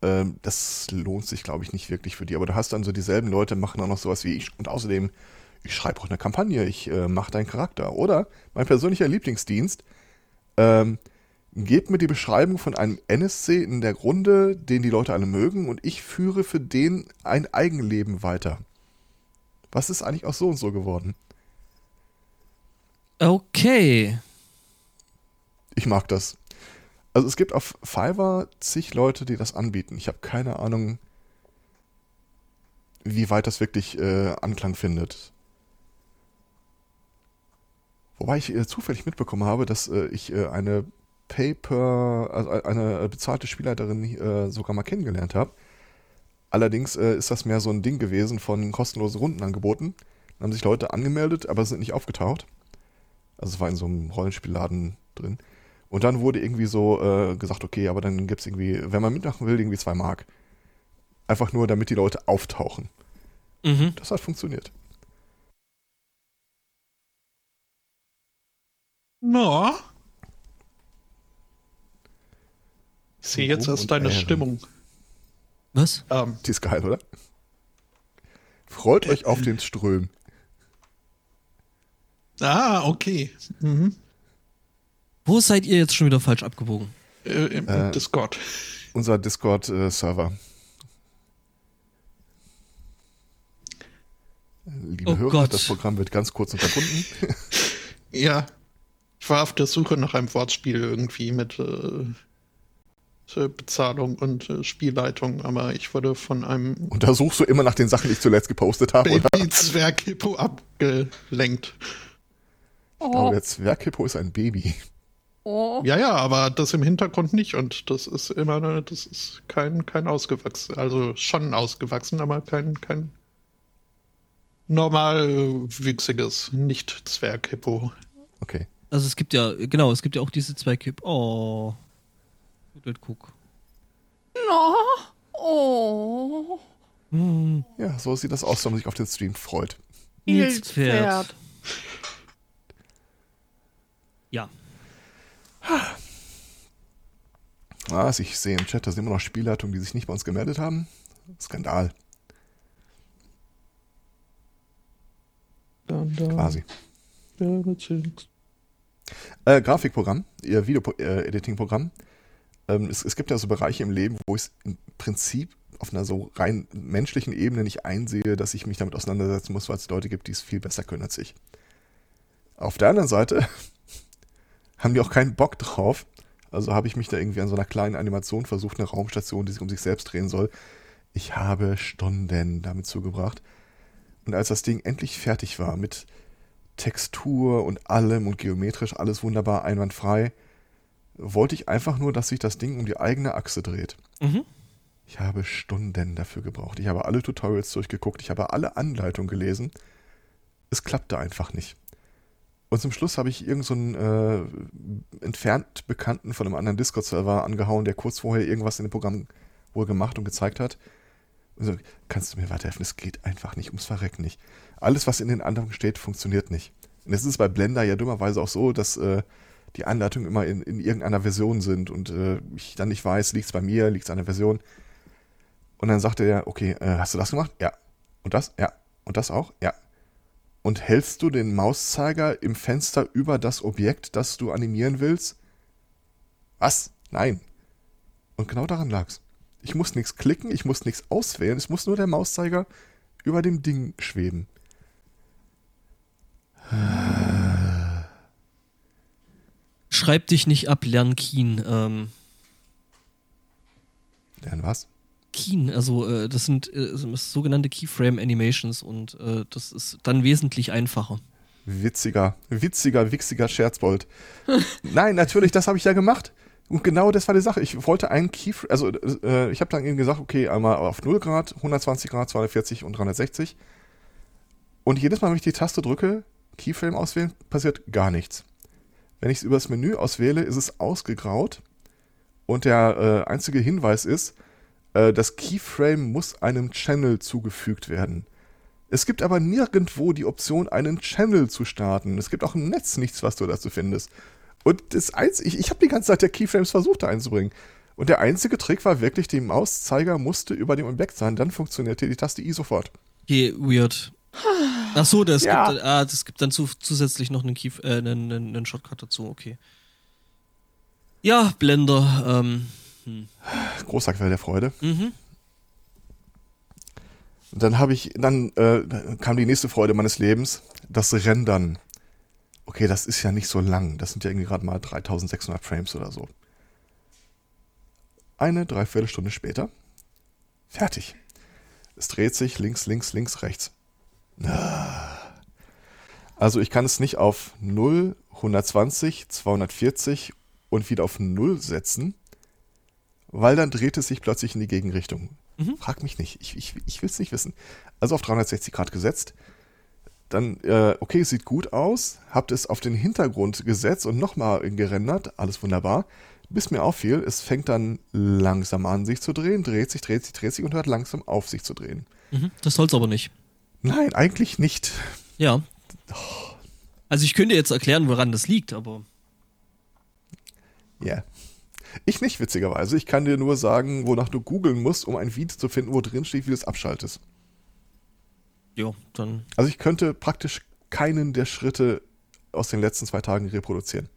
Speaker 4: Ähm, das lohnt sich, glaube ich, nicht wirklich für die. Aber du hast dann so dieselben Leute, machen auch noch sowas wie ich. Und außerdem, ich schreibe auch eine Kampagne, ich äh, mache deinen Charakter. Oder mein persönlicher Lieblingsdienst, ähm, Gebt mir die Beschreibung von einem NSC in der Runde, den die Leute alle mögen, und ich führe für den ein Eigenleben weiter. Was ist eigentlich aus so und so geworden?
Speaker 3: Okay.
Speaker 4: Ich mag das. Also es gibt auf Fiverr zig Leute, die das anbieten. Ich habe keine Ahnung, wie weit das wirklich äh, Anklang findet. Wobei ich äh, zufällig mitbekommen habe, dass äh, ich äh, eine Paper, also eine bezahlte Spielleiterin äh, sogar mal kennengelernt habe. Allerdings äh, ist das mehr so ein Ding gewesen von kostenlosen Rundenangeboten. Da haben sich Leute angemeldet, aber sind nicht aufgetaucht. Also es war in so einem Rollenspielladen drin. Und dann wurde irgendwie so äh, gesagt, okay, aber dann gibt's irgendwie, wenn man mitmachen will, irgendwie zwei Mark. Einfach nur, damit die Leute auftauchen.
Speaker 3: Mhm.
Speaker 4: Das hat funktioniert.
Speaker 2: Na? Ich sehe jetzt erst deine
Speaker 4: Ehren.
Speaker 2: Stimmung.
Speaker 3: Was?
Speaker 2: Ähm,
Speaker 4: Die ist geil, oder? Freut euch auf den Ström.
Speaker 2: ah, okay. Mhm.
Speaker 3: Wo seid ihr jetzt schon wieder falsch abgebogen?
Speaker 2: Äh, Im
Speaker 4: Äh,
Speaker 2: Discord.
Speaker 4: Unser Discord-Server. Liebe
Speaker 3: Oh
Speaker 4: Hörer,
Speaker 3: Gott.
Speaker 4: das Programm wird ganz kurz unterbunden.
Speaker 2: Ja. Ich war auf der Suche nach einem Wortspiel irgendwie mit äh, äh, Bezahlung und äh, Spielleitung, aber ich wurde von einem
Speaker 4: Und da suchst du immer nach den Sachen, die ich zuletzt gepostet habe, oder?
Speaker 2: Baby-Zwerg-Hippo abgelenkt.
Speaker 4: Ich glaube, der Zwerghippo ist ein Baby.
Speaker 1: Oh.
Speaker 2: Ja, ja, aber das im Hintergrund nicht und das ist immer, ne, das ist kein, kein ausgewachsen, also schon ausgewachsen, aber kein, kein normal äh, wüchsiges, nicht Zwerghippo.
Speaker 4: Okay.
Speaker 3: Also es gibt ja, genau, es gibt ja auch diese zwei Kipp. Oh. Gut, guck.
Speaker 1: No. Oh.
Speaker 3: Hm.
Speaker 4: Ja, so sieht das aus, wenn man sich auf den Stream freut.
Speaker 3: Nils Pferd. Ja.
Speaker 4: Ah, ich sehe im Chat, da sind immer noch Spielleitungen, die sich nicht bei uns gemeldet haben. Skandal,
Speaker 2: Dann, dann,
Speaker 4: quasi.
Speaker 2: ja,
Speaker 4: Äh, Grafikprogramm, ihr Video-Editing-Programm. Ähm, es, es gibt ja so Bereiche im Leben, wo ich es im Prinzip auf einer so rein menschlichen Ebene nicht einsehe, dass ich mich damit auseinandersetzen muss, weil es Leute gibt, die es viel besser können als ich. Auf der anderen Seite haben die auch keinen Bock drauf. Also habe ich mich da irgendwie an so einer kleinen Animation versucht, eine Raumstation, die sich um sich selbst drehen soll. Ich habe Stunden damit zugebracht. Und als das Ding endlich fertig war, mit Textur und allem und geometrisch alles wunderbar einwandfrei, wollte ich einfach nur, dass sich das Ding um die eigene Achse dreht.
Speaker 3: Mhm.
Speaker 4: Ich habe Stunden dafür gebraucht. Ich habe alle Tutorials durchgeguckt, ich habe alle Anleitungen gelesen. Es klappte einfach nicht. Und zum Schluss habe ich irgendeinen so äh, entfernt Bekannten von einem anderen Discord-Server angehauen, der kurz vorher irgendwas in dem Programm wohl gemacht und gezeigt hat. Und so, kannst du mir weiterhelfen? Es geht einfach nicht, ums Verrecken nicht. Alles, was in den Anleitungen steht, funktioniert nicht. Und es ist bei Blender ja dummerweise auch so, dass äh, die Anleitungen immer in, in irgendeiner Version sind und äh, ich dann nicht weiß, liegt es bei mir, liegt es an der Version. Und dann sagte er, okay, äh, hast du das gemacht? Ja. Und das? Ja. Und das auch? Ja. Und hältst du den Mauszeiger im Fenster über das Objekt, das du animieren willst? Was? Nein. Und genau daran lag's. Ich muss nichts klicken, ich muss nichts auswählen, es muss nur der Mauszeiger über dem Ding schweben.
Speaker 3: Schreib dich nicht ab, lern Keen. Ähm,
Speaker 4: Lernen was?
Speaker 3: Keen, also äh, das sind äh, sogenannte Keyframe Animations und äh, das ist dann wesentlich einfacher.
Speaker 4: Witziger, witziger, wichsiger Scherzbold. Nein, natürlich, das habe ich ja gemacht. Und genau das war die Sache. Ich wollte einen Keyframe, also äh, ich habe dann eben gesagt, okay, einmal auf 0 Grad, 120 Grad, 240 und 360. Und jedes Mal, wenn ich die Taste drücke, Keyframe auswählen, passiert gar nichts. Wenn ich es über das Menü auswähle, ist es ausgegraut. Und der äh, einzige Hinweis ist, äh, das Keyframe muss einem Channel zugefügt werden. Es gibt aber nirgendwo die Option, einen Channel zu starten. Es gibt auch im Netz nichts, was du dazu findest. Und das einzige, ich, ich habe die ganze Zeit der Keyframes versucht da einzubringen. Und der einzige Trick war wirklich, der Mauszeiger musste über dem Objekt sein, dann funktionierte die Taste I sofort.
Speaker 3: Okay, weird. Ach so, das,
Speaker 4: Ja.
Speaker 3: gibt, ah, das gibt dann zu, zusätzlich noch einen, Key, äh, einen, einen, einen Shortcut dazu, okay. Ja, Blender. Ähm,
Speaker 4: Großer Quell der Freude.
Speaker 3: mhm.
Speaker 4: Und dann habe ich, dann äh, kam die nächste Freude meines Lebens, das Rendern. Okay, das ist ja nicht so lang. Das sind ja irgendwie gerade mal 3600 Frames oder so. Eine Dreiviertelstunde später. Fertig. Es dreht sich links, links, links, rechts. Ah. Also ich kann es nicht auf 0, 120, 240 und wieder auf 0 setzen, weil dann dreht es sich plötzlich in die Gegenrichtung. Frag mich nicht, ich, ich, ich will es nicht wissen. Also auf 360 Grad gesetzt, dann, äh, okay, sieht gut aus, habt es auf den Hintergrund gesetzt und nochmal gerendert, alles wunderbar, bis mir auffiel, es fängt dann langsam an, sich zu drehen, dreht sich, dreht sich, dreht sich und hört langsam auf, sich zu drehen.
Speaker 3: Mhm. Das soll's aber nicht.
Speaker 4: Nein, eigentlich nicht.
Speaker 3: Ja. Also ich könnte jetzt erklären, woran das liegt, aber
Speaker 4: Ja. Ich nicht, witzigerweise. Ich kann dir nur sagen, wonach du googeln musst, um ein Video zu finden, wo drin steht, wie du es abschaltest.
Speaker 3: ja, dann.
Speaker 4: Also ich könnte praktisch keinen der Schritte aus den letzten zwei Tagen reproduzieren.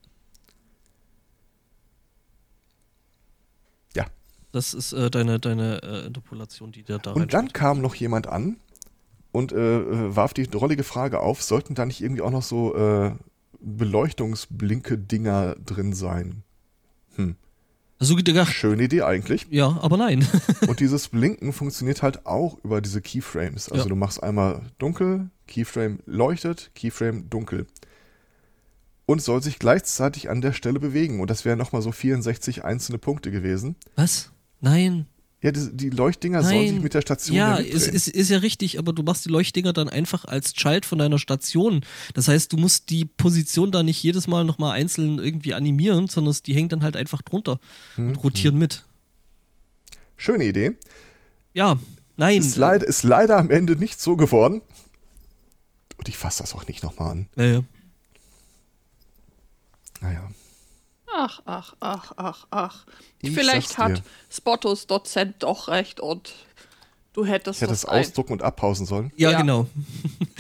Speaker 4: Ja.
Speaker 3: Das ist äh, deine, deine äh, Interpolation, die dir da
Speaker 4: Und dann kam noch jemand an und äh, warf die drollige Frage auf, sollten da nicht irgendwie auch noch so äh, Beleuchtungsblinke-Dinger drin sein?
Speaker 3: Also gedacht,
Speaker 4: Schöne Idee eigentlich.
Speaker 3: ja, aber nein.
Speaker 4: Und dieses Blinken funktioniert halt auch über diese Keyframes. Also
Speaker 3: Ja.
Speaker 4: du machst einmal dunkel, Keyframe leuchtet, Keyframe dunkel. Und soll sich gleichzeitig an der Stelle bewegen. Und das wären nochmal so 64 einzelne Punkte gewesen.
Speaker 3: Was? Nein.
Speaker 4: Ja, die, die Leuchtdinger sollen
Speaker 3: Nein.
Speaker 4: sich mit der Station
Speaker 3: Ja,
Speaker 4: ja
Speaker 3: ist, ist, ist ja richtig, aber du machst die Leuchtdinger dann einfach als Child von deiner Station. Das heißt, du musst die Position da nicht jedes Mal nochmal einzeln irgendwie animieren, sondern die hängen dann halt einfach drunter
Speaker 4: Hm,
Speaker 3: und rotieren mit.
Speaker 4: Schöne Idee.
Speaker 3: Ja, nein.
Speaker 4: Ist, leid, ist leider am Ende nicht so geworden. Und ich fasse das auch nicht nochmal an.
Speaker 3: Äh, ja.
Speaker 4: Naja.
Speaker 1: Ach, ach, ach, ach, ach.
Speaker 4: Ich
Speaker 1: Vielleicht hat. Spottos Dozent doch recht und Du hättest
Speaker 4: Ich hätte es ausdrucken und abpausen sollen.
Speaker 3: Ja,
Speaker 1: Ja.
Speaker 3: genau.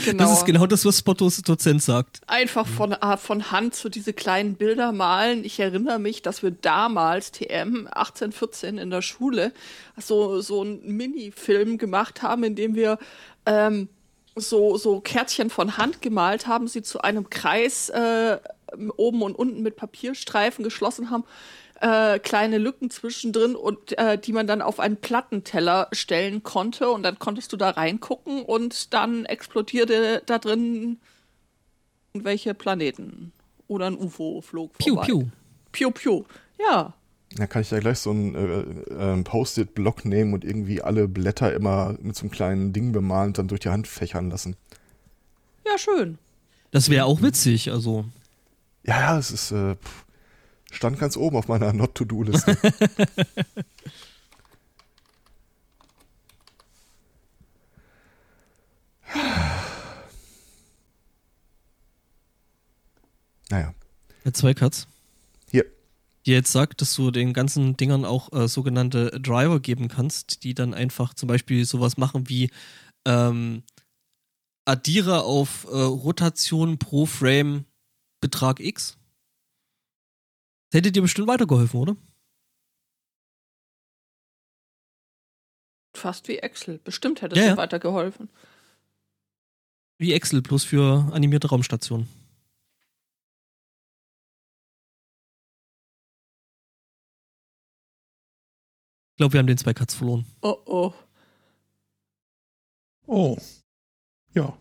Speaker 1: genau,
Speaker 3: Das ist genau das, was Spottos Dozent sagt.
Speaker 1: einfach von, ah, von Hand so diese kleinen Bilder malen. Ich erinnere mich, dass wir damals, TM 1814 in der Schule, so, so einen Mini-Film gemacht haben, in dem wir ähm, so, so Kärtchen von Hand gemalt haben, sie zu einem Kreis äh, oben und unten mit Papierstreifen geschlossen haben. Äh, kleine Lücken zwischendrin und äh, die man dann auf einen Plattenteller stellen konnte und dann konntest du da reingucken und dann explodierte da drin irgendwelche Planeten oder ein UFO flog
Speaker 3: Piu,
Speaker 1: vorbei.
Speaker 3: piu.
Speaker 1: Piu, piu. Ja.
Speaker 4: Da kann ich ja gleich so einen äh, äh, Post-it-Block nehmen und irgendwie alle Blätter immer mit so einem kleinen Ding bemalen und dann durch die Hand fächern lassen.
Speaker 1: Ja, schön.
Speaker 3: Das wäre auch witzig, also.
Speaker 4: Ja, ja, es ist äh, stand ganz oben auf meiner Not-to-Do-Liste. naja,
Speaker 3: Herr Zweikatz,
Speaker 4: hier.
Speaker 3: die jetzt sagt, dass du den ganzen Dingern auch äh, sogenannte Driver geben kannst, die dann einfach zum Beispiel sowas machen wie ähm, addiere auf äh, Rotation pro Frame Betrag X. Das hätte dir bestimmt weitergeholfen, oder?
Speaker 1: Fast wie Excel. Bestimmt hätte
Speaker 3: Ja,
Speaker 1: es dir
Speaker 3: ja.
Speaker 1: weitergeholfen.
Speaker 3: Wie Excel, bloß für animierte Raumstationen. Ich glaube, wir haben den Zweikatz verloren.
Speaker 1: Oh oh.
Speaker 2: Oh. Ja.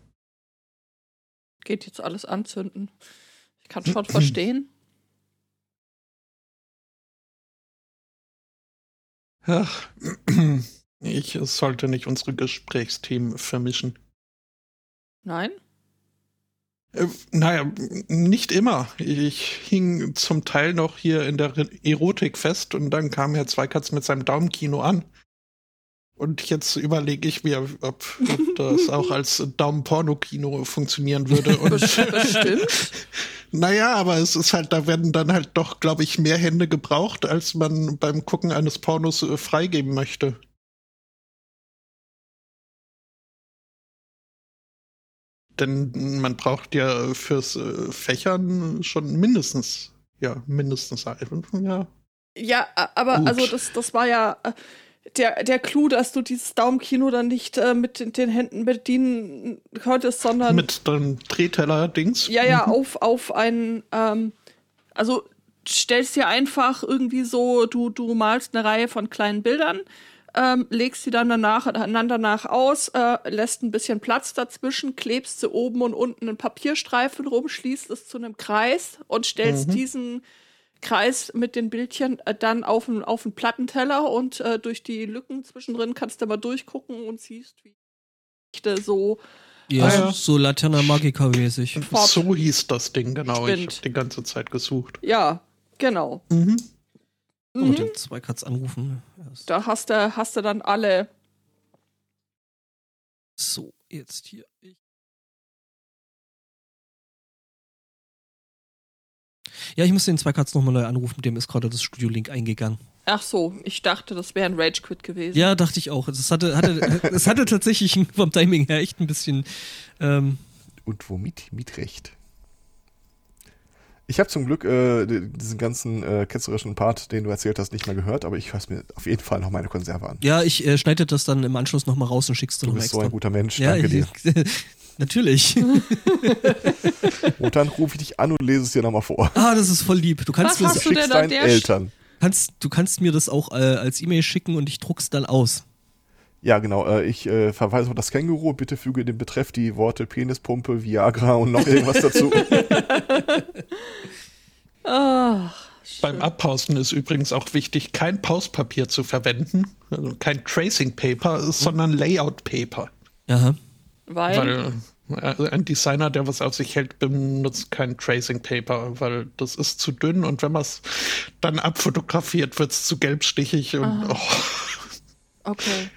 Speaker 1: Geht jetzt alles anzünden. Ich kann schon verstehen.
Speaker 2: Ach, ich sollte nicht unsere Gesprächsthemen vermischen.
Speaker 1: Nein?
Speaker 2: Äh, naja, nicht immer. Ich hing zum Teil noch hier in der Erotik fest und dann kam Herr Zweikatz mit seinem Daumenkino an. Und jetzt überlege ich mir, ob, ob das auch als Daumen-Porno-Kino funktionieren würde. Und
Speaker 1: Bestimmt.
Speaker 2: Naja, aber es ist halt, da werden dann halt doch, glaube ich, mehr Hände gebraucht, als man beim Gucken eines Pornos äh, freigeben möchte. Denn man braucht ja fürs äh, Fächern schon mindestens, ja, mindestens ein, ja.
Speaker 1: Ja, aber
Speaker 2: Gut.
Speaker 1: also das, das war ja äh, der, der Clou, dass du dieses Daumenkino dann nicht äh, mit den, den Händen bedienen konntest, sondern
Speaker 2: Mit dem Drehteller-Dings.
Speaker 1: ja, ja,
Speaker 2: Mhm.
Speaker 1: auf, auf einen, ähm, also stellst dir einfach irgendwie so, du, du malst eine Reihe von kleinen Bildern, ähm, legst sie dann danach, einander nach aus, äh, lässt ein bisschen Platz dazwischen, klebst sie oben und unten einen Papierstreifen rum, schließt es zu einem Kreis und stellst
Speaker 2: Mhm.
Speaker 1: diesen Kreis mit den Bildchen äh, dann auf einen auf einen Plattenteller und äh, durch die Lücken zwischendrin kannst du mal durchgucken und siehst, wie Geschichte so
Speaker 3: Ja,
Speaker 2: Ah, ja.
Speaker 3: so Laterna Magica mäßig.
Speaker 2: So hieß das Ding, genau. Ich
Speaker 1: Spinnt.
Speaker 2: habe die ganze Zeit gesucht.
Speaker 1: Ja, genau.
Speaker 2: Mhm.
Speaker 3: Mhm.
Speaker 1: Mhm.
Speaker 3: den Zweikatz anrufen. Erst.
Speaker 1: Da hast du, hast du dann alle.
Speaker 3: So, jetzt hier. Ich. Ja, ich muss den Zweikatz nochmal neu anrufen, dem ist gerade das Studio-Link eingegangen.
Speaker 1: Ach so, ich dachte, das wäre ein Rage-Quit gewesen.
Speaker 3: Ja, dachte ich auch. Es hatte, hatte, es hatte tatsächlich vom Timing her echt ein bisschen. Ähm,
Speaker 4: Und womit? Mit Recht. Ich habe zum Glück äh, diesen ganzen äh, ketzerischen Part, den du erzählt hast, nicht mehr gehört, aber ich höre mir auf jeden Fall noch meine Konserve an.
Speaker 3: ja, ich äh, schneide das dann im Anschluss nochmal raus und schick's dir
Speaker 4: Du
Speaker 3: nochmal
Speaker 4: bist so
Speaker 3: extra.
Speaker 4: ein guter Mensch,
Speaker 3: ja,
Speaker 4: danke dir.
Speaker 3: ich, natürlich.
Speaker 4: Und dann rufe ich dich an und lese es dir nochmal vor.
Speaker 3: ah, das ist voll lieb. Du kannst,
Speaker 1: Was
Speaker 3: mir
Speaker 1: hast
Speaker 3: das,
Speaker 1: du denn
Speaker 4: deinen
Speaker 1: der
Speaker 4: Eltern.
Speaker 3: kannst, du kannst mir das auch äh, als E-Mail schicken und ich druck's dann aus.
Speaker 4: Ja, genau. Äh, ich äh, verweise auf das Känguru. Bitte füge in den Betreff die Worte Penispumpe, Viagra und noch irgendwas dazu.
Speaker 1: Ach,
Speaker 2: Beim Abpausen ist übrigens auch wichtig, kein Pauspapier zu verwenden, also kein Tracing Paper, sondern Layout Paper.
Speaker 3: Aha.
Speaker 1: Weil,
Speaker 2: Weil äh, ein Designer, der was auf sich hält, benutzt kein Tracing Paper, weil das ist zu dünn und wenn man es dann abfotografiert, wird es zu gelbstichig und oh,
Speaker 1: okay.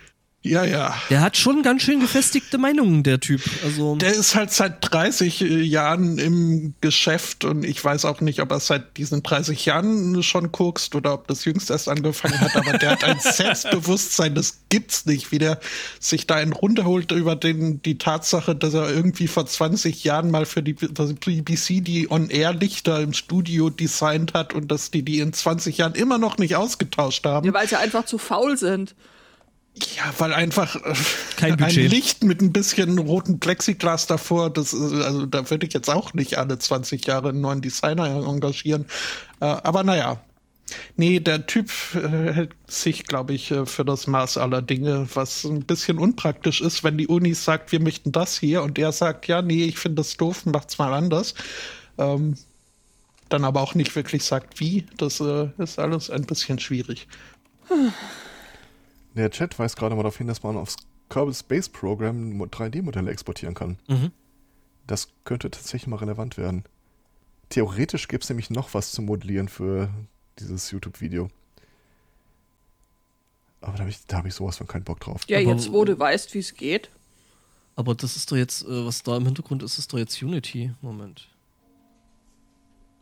Speaker 2: Ja, ja.
Speaker 3: Der hat schon ganz schön gefestigte Meinungen, der Typ. Also
Speaker 2: Der ist halt seit 30 Jahren im Geschäft und ich weiß auch nicht, ob er seit diesen 30 Jahren schon guckst oder ob das jüngst erst angefangen hat, aber der hat ein Selbstbewusstsein, das gibt's nicht, wie der sich da einen runterholt über den, die Tatsache, dass er irgendwie vor 20 Jahren mal für die BBC die On-Air-Lichter im Studio designt hat und dass die die in 20 Jahren immer noch nicht ausgetauscht haben.
Speaker 1: Ja, weil sie einfach zu faul sind.
Speaker 2: Ja, weil einfach äh,
Speaker 3: Kein
Speaker 2: ein. Licht mit ein bisschen roten Plexiglas davor, das ist, also da würde ich jetzt auch nicht alle 20 Jahre einen neuen Designer engagieren. Äh, aber naja. Nee, der Typ äh, hält sich, glaube ich, äh, für das Maß aller Dinge, was ein bisschen unpraktisch ist, wenn die Uni sagt, wir möchten das hier und er sagt, ja, nee, ich finde das doof, macht's mal anders. Ähm, dann aber auch nicht wirklich sagt, wie. Das äh, ist alles ein bisschen schwierig.
Speaker 4: Der Chat weist gerade mal darauf hin, dass man aufs Kerbal Space Program 3D-Modelle exportieren kann.
Speaker 3: Mhm.
Speaker 4: Das könnte tatsächlich mal relevant werden. Theoretisch gäbe es nämlich noch was zum Modellieren für dieses YouTube-Video. Aber da habe ich, da hab ich sowas von keinen Bock drauf.
Speaker 1: Ja,
Speaker 3: Aber-
Speaker 1: jetzt wo du weißt, wie es geht.
Speaker 3: Aber das ist doch jetzt, äh, was da im Hintergrund ist, ist doch jetzt Unity. Moment.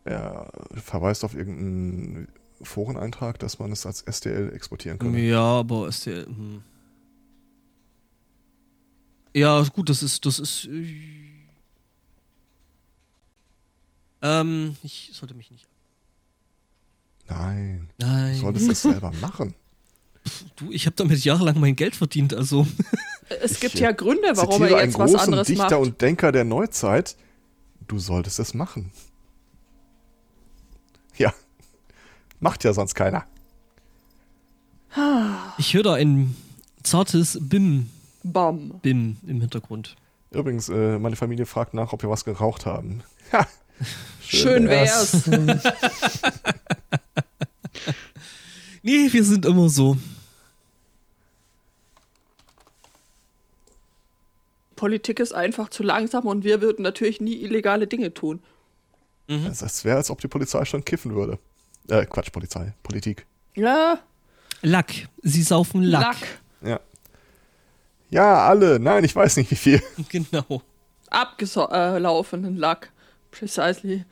Speaker 4: Er verweist auf irgendeinen Foreneintrag, dass man es als STL exportieren kann.
Speaker 3: Ja, aber STL. Hm. Ja, gut, das ist, das ist. äh, Ähm, ich sollte mich nicht.
Speaker 4: Nein, du
Speaker 3: Nein.
Speaker 4: solltest das selber machen.
Speaker 3: Du, ich habe damit jahrelang mein Geld verdient, also.
Speaker 1: Es gibt
Speaker 4: Ich,
Speaker 1: ja Gründe, warum er
Speaker 4: einen
Speaker 1: jetzt was anderes
Speaker 4: Dichter
Speaker 1: macht.
Speaker 4: und Denker der Neuzeit. Du solltest es machen. Ja. Macht ja sonst keiner.
Speaker 3: Ich höre da ein zartes Bim,
Speaker 1: Bam.
Speaker 3: Bim im Hintergrund.
Speaker 4: Übrigens, äh, meine Familie fragt nach, ob wir was geraucht haben. Ha,
Speaker 1: Schön wär's.
Speaker 3: Nee, wir sind immer so.
Speaker 1: Politik ist einfach zu langsam und wir würden natürlich nie illegale Dinge tun.
Speaker 4: Das wäre, als ob die Polizei schon kiffen würde. Äh, Quatsch, Polizei. Politik.
Speaker 1: Ja,
Speaker 3: Lack. Sie saufen Lack.
Speaker 1: Lack.
Speaker 4: Ja. Ja, alle. Nein, ich weiß nicht, wie viel.
Speaker 3: Genau.
Speaker 1: Abgelaufenen Lack. Precisely.